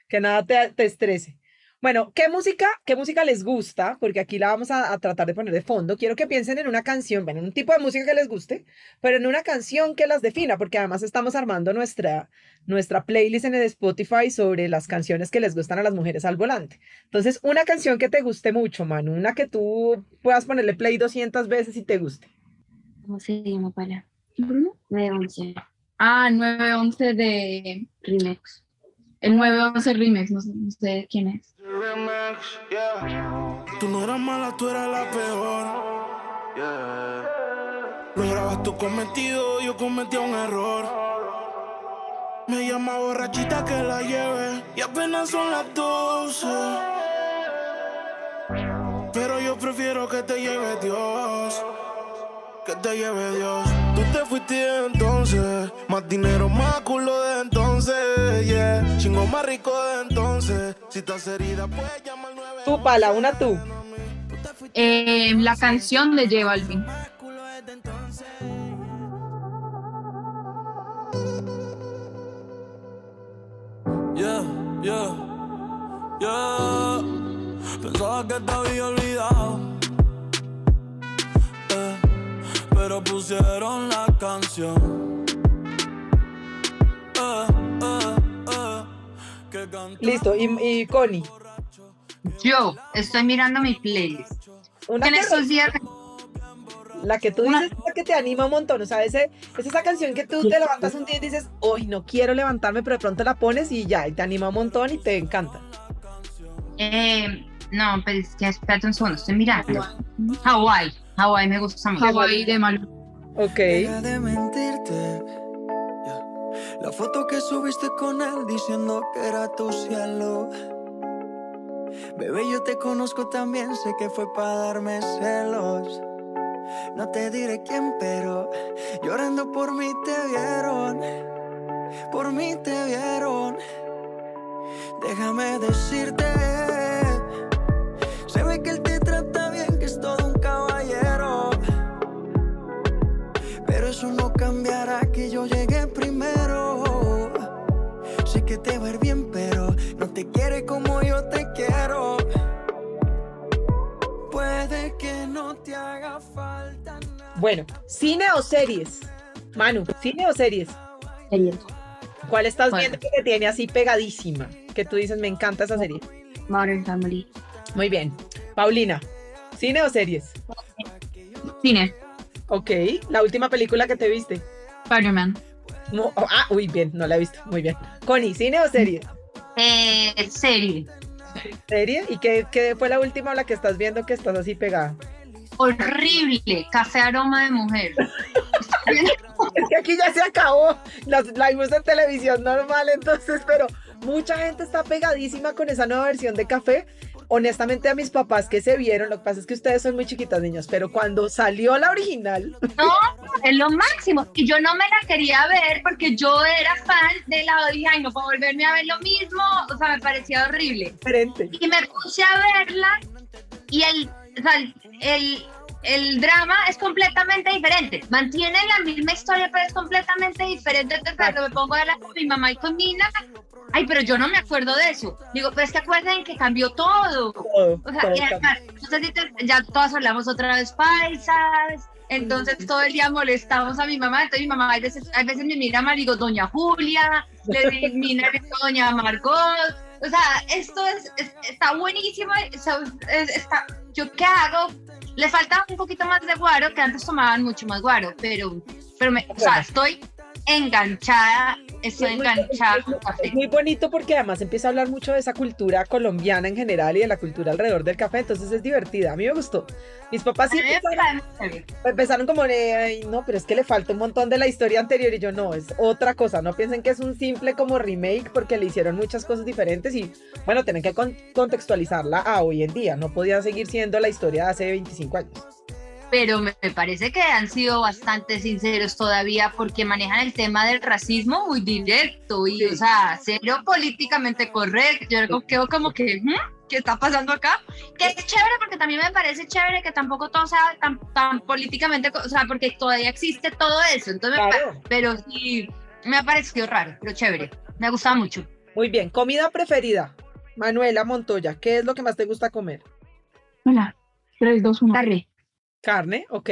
Que nada te, te estrese. Bueno, ¿qué música, qué música les gusta? Porque aquí la vamos a, a tratar de poner de fondo. Quiero que piensen en una canción, bueno, en un tipo de música que les guste, pero en una canción que las defina, porque además estamos armando nuestra, nuestra playlist en el Spotify sobre las canciones que les gustan a las mujeres al volante. Entonces, una canción que te guste mucho, Manu, una que tú puedas ponerle play 200 veces y te guste. ¿Cómo se llama para? Bruno. 911 Ah, 911 de. Remix. El 911 Remix, no sé, no sé quién es. Remix, yeah. Tú no eras mala, tú eras la peor. Yeah. Lograbas tu cometido, yo cometí un error. Me llama borrachita que la lleve y apenas son las 12. Pero yo prefiero que te lleve Dios. Que te lleve Dios. Tú te fuiste entonces. Más dinero, más culo de entonces. Yeah. Chingo más rico de entonces. Si estás herida, puedes llamar al 9. Tú, Pala, una tú. Eh, la canción de J Balvin. Yeah, yeah, yeah. Pensaba que te había olvidado. Pero pusieron la canción. Eh, eh, eh, que Listo, y, y Connie. Yo estoy mirando mi playlist. Una En que- estos días La que tú Una- dices es la que te anima un montón, o sea, ese, es esa canción que tú te levantas un día y dices, hoy no quiero levantarme, pero de pronto la pones y ya, y te anima un montón y te encanta. Eh, no, pero es que espérate un segundo, estoy mirando. Hawaii, Hawaii me gusta mucho. Hawaii de Malú. Ok, de mentirte. La foto que subiste con él diciendo que era tu cielo. Bebé, yo te conozco también, sé que fue para darme celos. No te diré quién, pero llorando por mí te vieron. Por mí te vieron. Déjame decirte. Se ve que él bueno, cine o series. Manu, cine o series. Series. ¿Cuál estás viendo que te tiene así pegadísima? Que tú dices, me encanta esa serie. Modern Family. Muy bien. Paulina, cine o series. Cine. Ok, la última película que te viste. Spider-Man. Oh, ah, uy, bien, no la he visto. Muy bien. Connie, cine o serie. Eh, serie. ¿Serie? ¿Y qué, qué fue la última o la que estás viendo que estás así pegada? Horrible. Café aroma de mujer. que aquí ya se acabó. Las, la vimos en televisión normal, entonces, pero mucha gente está pegadísima con esa nueva versión de café. Honestamente, a mis papás que se vieron, lo que pasa es que ustedes son muy chiquitas, niños, pero cuando salió la original, No, es lo máximo. Y yo no me la quería ver porque yo era fan de la original y no puedo volverme a ver lo mismo. O sea, me parecía horrible. diferente. Y me puse a verla y el, o sea, el, el, drama es completamente diferente. Mantiene la misma historia, pero es completamente diferente. Entonces, cuando me pongo a hablar con mi mamá y con Nina, ay, pero yo no me acuerdo de eso. Digo, pero es que acuerden que cambió todo. Todo, O sea, todo y ahorita ya todas hablamos otra vez paisas, entonces todo el día molestamos a mi mamá, entonces mi mamá a veces, a veces me mira mal y digo Doña Julia, le mira Doña Margot, o sea, esto es, es- está buenísimo, está, yo qué hago, le falta un poquito más de guaro, que antes tomaban mucho más guaro, pero, pero me, o sea, estoy enganchada, estoy Es muy- enganchada es con muy- café. Es muy bonito porque además empieza a hablar mucho de esa cultura colombiana en general y de la cultura alrededor del café, entonces es divertida. A mí me gustó. Mis papás sí empezaron, empezaron como de, "Ay, no, pero es que le falta un montón de la historia anterior y yo no, es otra cosa. No piensen que es un simple como remake porque le hicieron muchas cosas diferentes y bueno, tienen que con- contextualizarla a hoy en día. No podía seguir siendo la historia de hace 25 años. Pero me me parece que han sido bastante sinceros todavía porque manejan el tema del racismo muy directo y, Sí. o sea, cero políticamente correcto. Yo quedo como que, "¿Mm? ¿qué está pasando acá? Que es chévere porque también me parece chévere que tampoco todo sea tan, tan políticamente, o sea, porque todavía existe todo eso. Entonces, Claro. pero sí, me ha parecido raro, pero chévere. Me ha gustado mucho. Muy bien, comida preferida. Manuela Montoya, ¿qué es lo que más te gusta comer? Hola. 3, 2, 1. Carne. Carne, ok.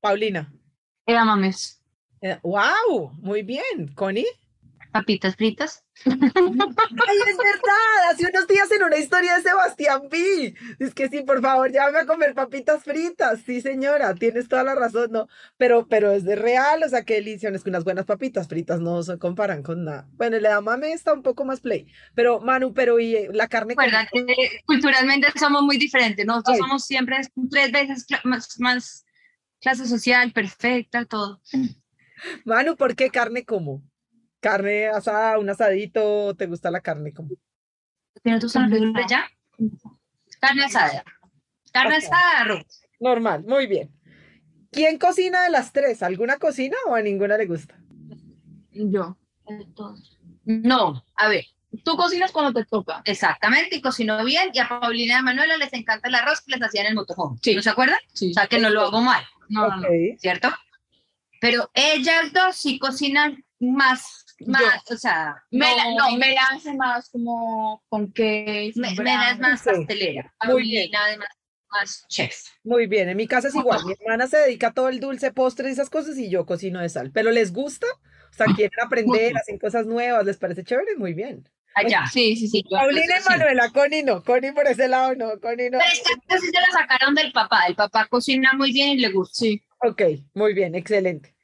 Paulina. Eva Mames. Eh, wow, muy bien. Connie. Papitas fritas. Ay, es verdad. Hace unos días en una historia de Sebastián vi. Es que sí, por favor, llévame a comer papitas fritas. Sí, señora, tienes toda la razón, no. Pero, pero es de real, o sea, qué delicia. Es que unas buenas papitas fritas no se comparan con nada. Bueno, le da mame está un poco más play. Pero, Manu, pero y eh, la carne con- Recuerda que culturalmente somos muy diferentes. Nosotros Ay. somos siempre tres veces más, más clase social, perfecta, todo. Manu, ¿por qué carne como? Carne asada, un asadito, ¿te gusta la carne como? ¿Tiene tu salud ya? Carne asada. Carne Ok. asada, arroz. Normal, muy bien. ¿Quién cocina de las tres? ¿Alguna cocina o a ninguna le gusta? Yo. No, a ver, Tú cocinas cuando te toca. exactamente, y cocinó bien, y a Paulina y a Manuela les encanta el arroz que les hacían en el motorhome. Sí. ¿No se acuerdan? Sí. O sea, que no lo hago mal. No, no, no. ¿cierto? Pero ellas dos sí cocinan más, más, o sea, Me la, no, no, hace más como con qué. me, me la es más Sí. pastelera. Muy bien. Paulina además más chef. Muy bien, en mi casa es igual. Mi hermana se dedica a todo el dulce, postres y esas cosas y yo cocino de sal. ¿Pero les gusta? O sea, quieren aprender, hacen cosas nuevas, ¿les parece chévere? Muy bien. Allá. Sí, sí, sí. claro. Paulina y sí. Manuela, Connie no, Connie por ese lado no, Connie no. Pero es que sí se la sacaron del papá. El papá cocina muy bien y le gusta. Sí. Ok, muy bien, excelente.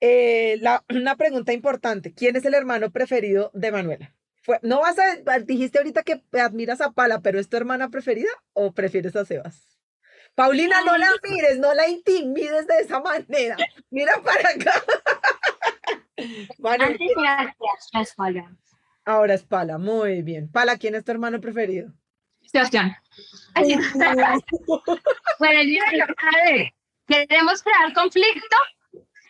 Eh, la, una pregunta importante, ¿quién es el hermano preferido de Manuela? Fue, no vas a, dijiste ahorita que admiras a Pala, pero ¿es tu hermana preferida o prefieres a Sebas? Paulina, no la mires, no la intimides de esa manera. Mira para acá. Manu, Antes era palabras. ahora es Pala, muy bien. Pala, ¿quién es tu hermano preferido? Sebastián. Bueno, a ver, queremos crear conflicto.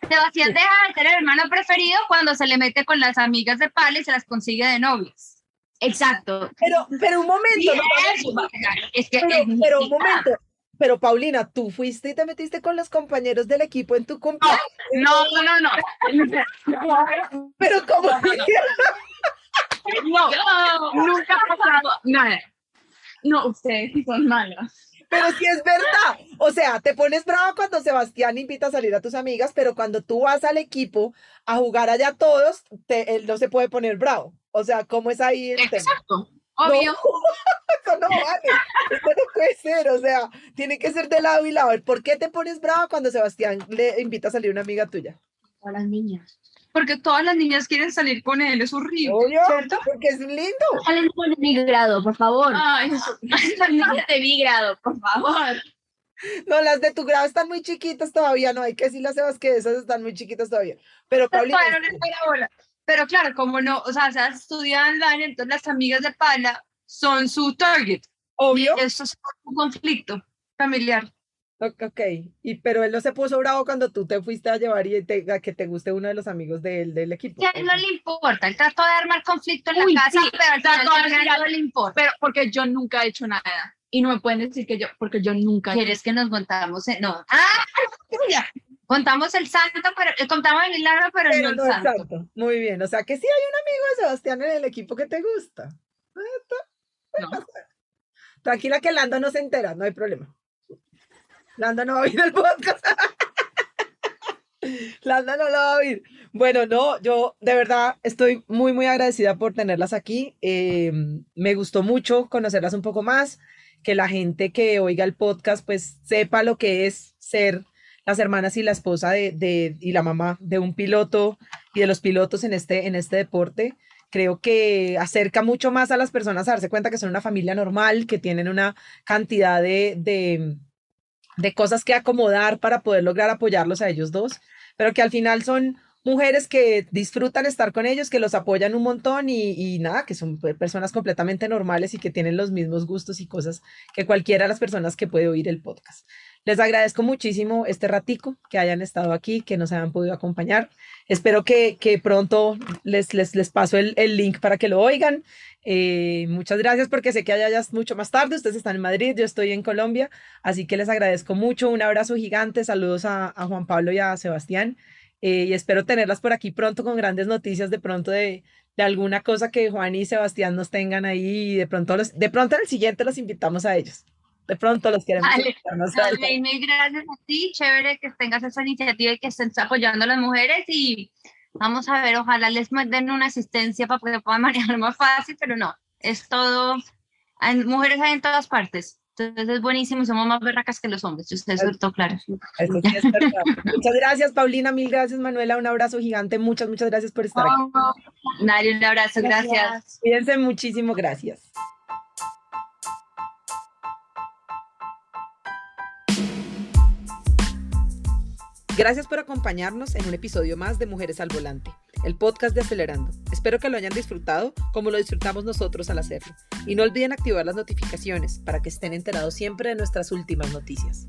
Sebastián deja de ser el hermano preferido cuando se le mete con las amigas de Pala y se las consigue de novias. Exacto. Pero, pero un momento, no, Eso, es que pero, es pero un momento. Pero Paulina, tú fuiste y te metiste con los compañeros del equipo en tu cumpleaños. No, no, no. Pero como No, nunca ha pasado nada. No, ustedes sí son malas. Pero sí es verdad. O sea, te pones bravo cuando Sebastián invita a salir a tus amigas, pero cuando tú vas al equipo a jugar allá todos, te- él no se puede poner bravo. O sea, ¿cómo es ahí el tema? Exacto. Obvio. Eso no vale. Eso no puede ser. O sea, tiene que ser de lado y lado. ¿Por qué te pones bravo cuando Sebastián le invita a salir una amiga tuya? Con las niñas. Porque todas las niñas quieren salir con él, es horrible. Obvio, ¿Cierto? porque es lindo. Salen con mi grado, por favor. Ay, eso. de mi grado, por favor. No, las de tu grado están muy chiquitas todavía, no hay que decirle a Sebas que esas están muy chiquitas todavía. Pero Paulina, no la bola. Pero claro, como no, o sea, se estudian online, entonces las amigas de Pala son su target. obvio. Y eso es un conflicto familiar. Ok. Y, pero él no se puso bravo cuando tú te fuiste a llevar y te, a que te guste uno de los amigos de él, del equipo. Y a él no le importa, él trató de armar conflicto en Uy, la casa, sí, pero al trató final no le importa. Pero porque yo nunca he hecho nada. Y no me pueden decir que yo, porque yo nunca he ¿Quieres que nos contamos? en- No. ¡Ah! ya. Contamos el santo, pero eh, contamos el milagro, pero, Pero no el no santo. santo. Muy bien. O sea que sí hay un amigo de Sebastián en el equipo que te gusta. Ah, No. Tranquila que Lando no se entera, no hay problema. Lando no va a oír el podcast. Lando no lo va a oír. Bueno, no, yo de verdad estoy muy, muy agradecida por tenerlas aquí. Eh, me gustó mucho conocerlas un poco más, que la gente que oiga el podcast pues sepa lo que es ser las hermanas y la esposa de, de- y la mamá de un piloto y de los pilotos en este, en este deporte. Creo que acerca mucho más a las personas a darse cuenta que son una familia normal, que tienen una cantidad de, de, de cosas que acomodar para poder lograr apoyarlos a ellos dos, pero que al final son mujeres que disfrutan estar con ellos, que los apoyan un montón y, y nada, que son pe- personas completamente normales y que tienen los mismos gustos y cosas que cualquiera de las personas que puede oír el podcast. Les agradezco muchísimo este ratico que hayan estado aquí, que nos hayan podido acompañar. Espero que, pronto les, les, les paso el, el link para que lo oigan. Eh, muchas gracias porque sé que allá ya es mucho más tarde. Ustedes están en Madrid, yo estoy en Colombia. Así que les agradezco mucho. Un abrazo gigante. Saludos a, a Juan Pablo y a Sebastián. Eh, y espero tenerlas por aquí pronto con grandes noticias de pronto de, de alguna cosa que Juan y Sebastián nos tengan ahí. Y de pronto, los, de pronto en el siguiente los invitamos a ellos. De pronto los queremos Dale. Dale, mil gracias a ti, chévere que tengas esa iniciativa y que estés apoyando a las mujeres y vamos a ver, ojalá les den una asistencia para que puedan manejar más fácil, pero no, es todo, hay mujeres hay en todas partes, entonces es buenísimo y somos más berracas que los hombres, ustedes sobre todo, claro. Eso sí es verdad. Muchas gracias, Paulina. Mil gracias, Manuela. Un abrazo gigante. Muchas, muchas gracias por estar aquí. Dale un abrazo, gracias. Cuídense muchísimo. Gracias. Gracias por acompañarnos en un episodio más de Mujeres al Volante, el podcast de Acelerando. Espero que lo hayan disfrutado como lo disfrutamos nosotros al hacerlo. Y no olviden activar las notificaciones para que estén enterados siempre de nuestras últimas noticias.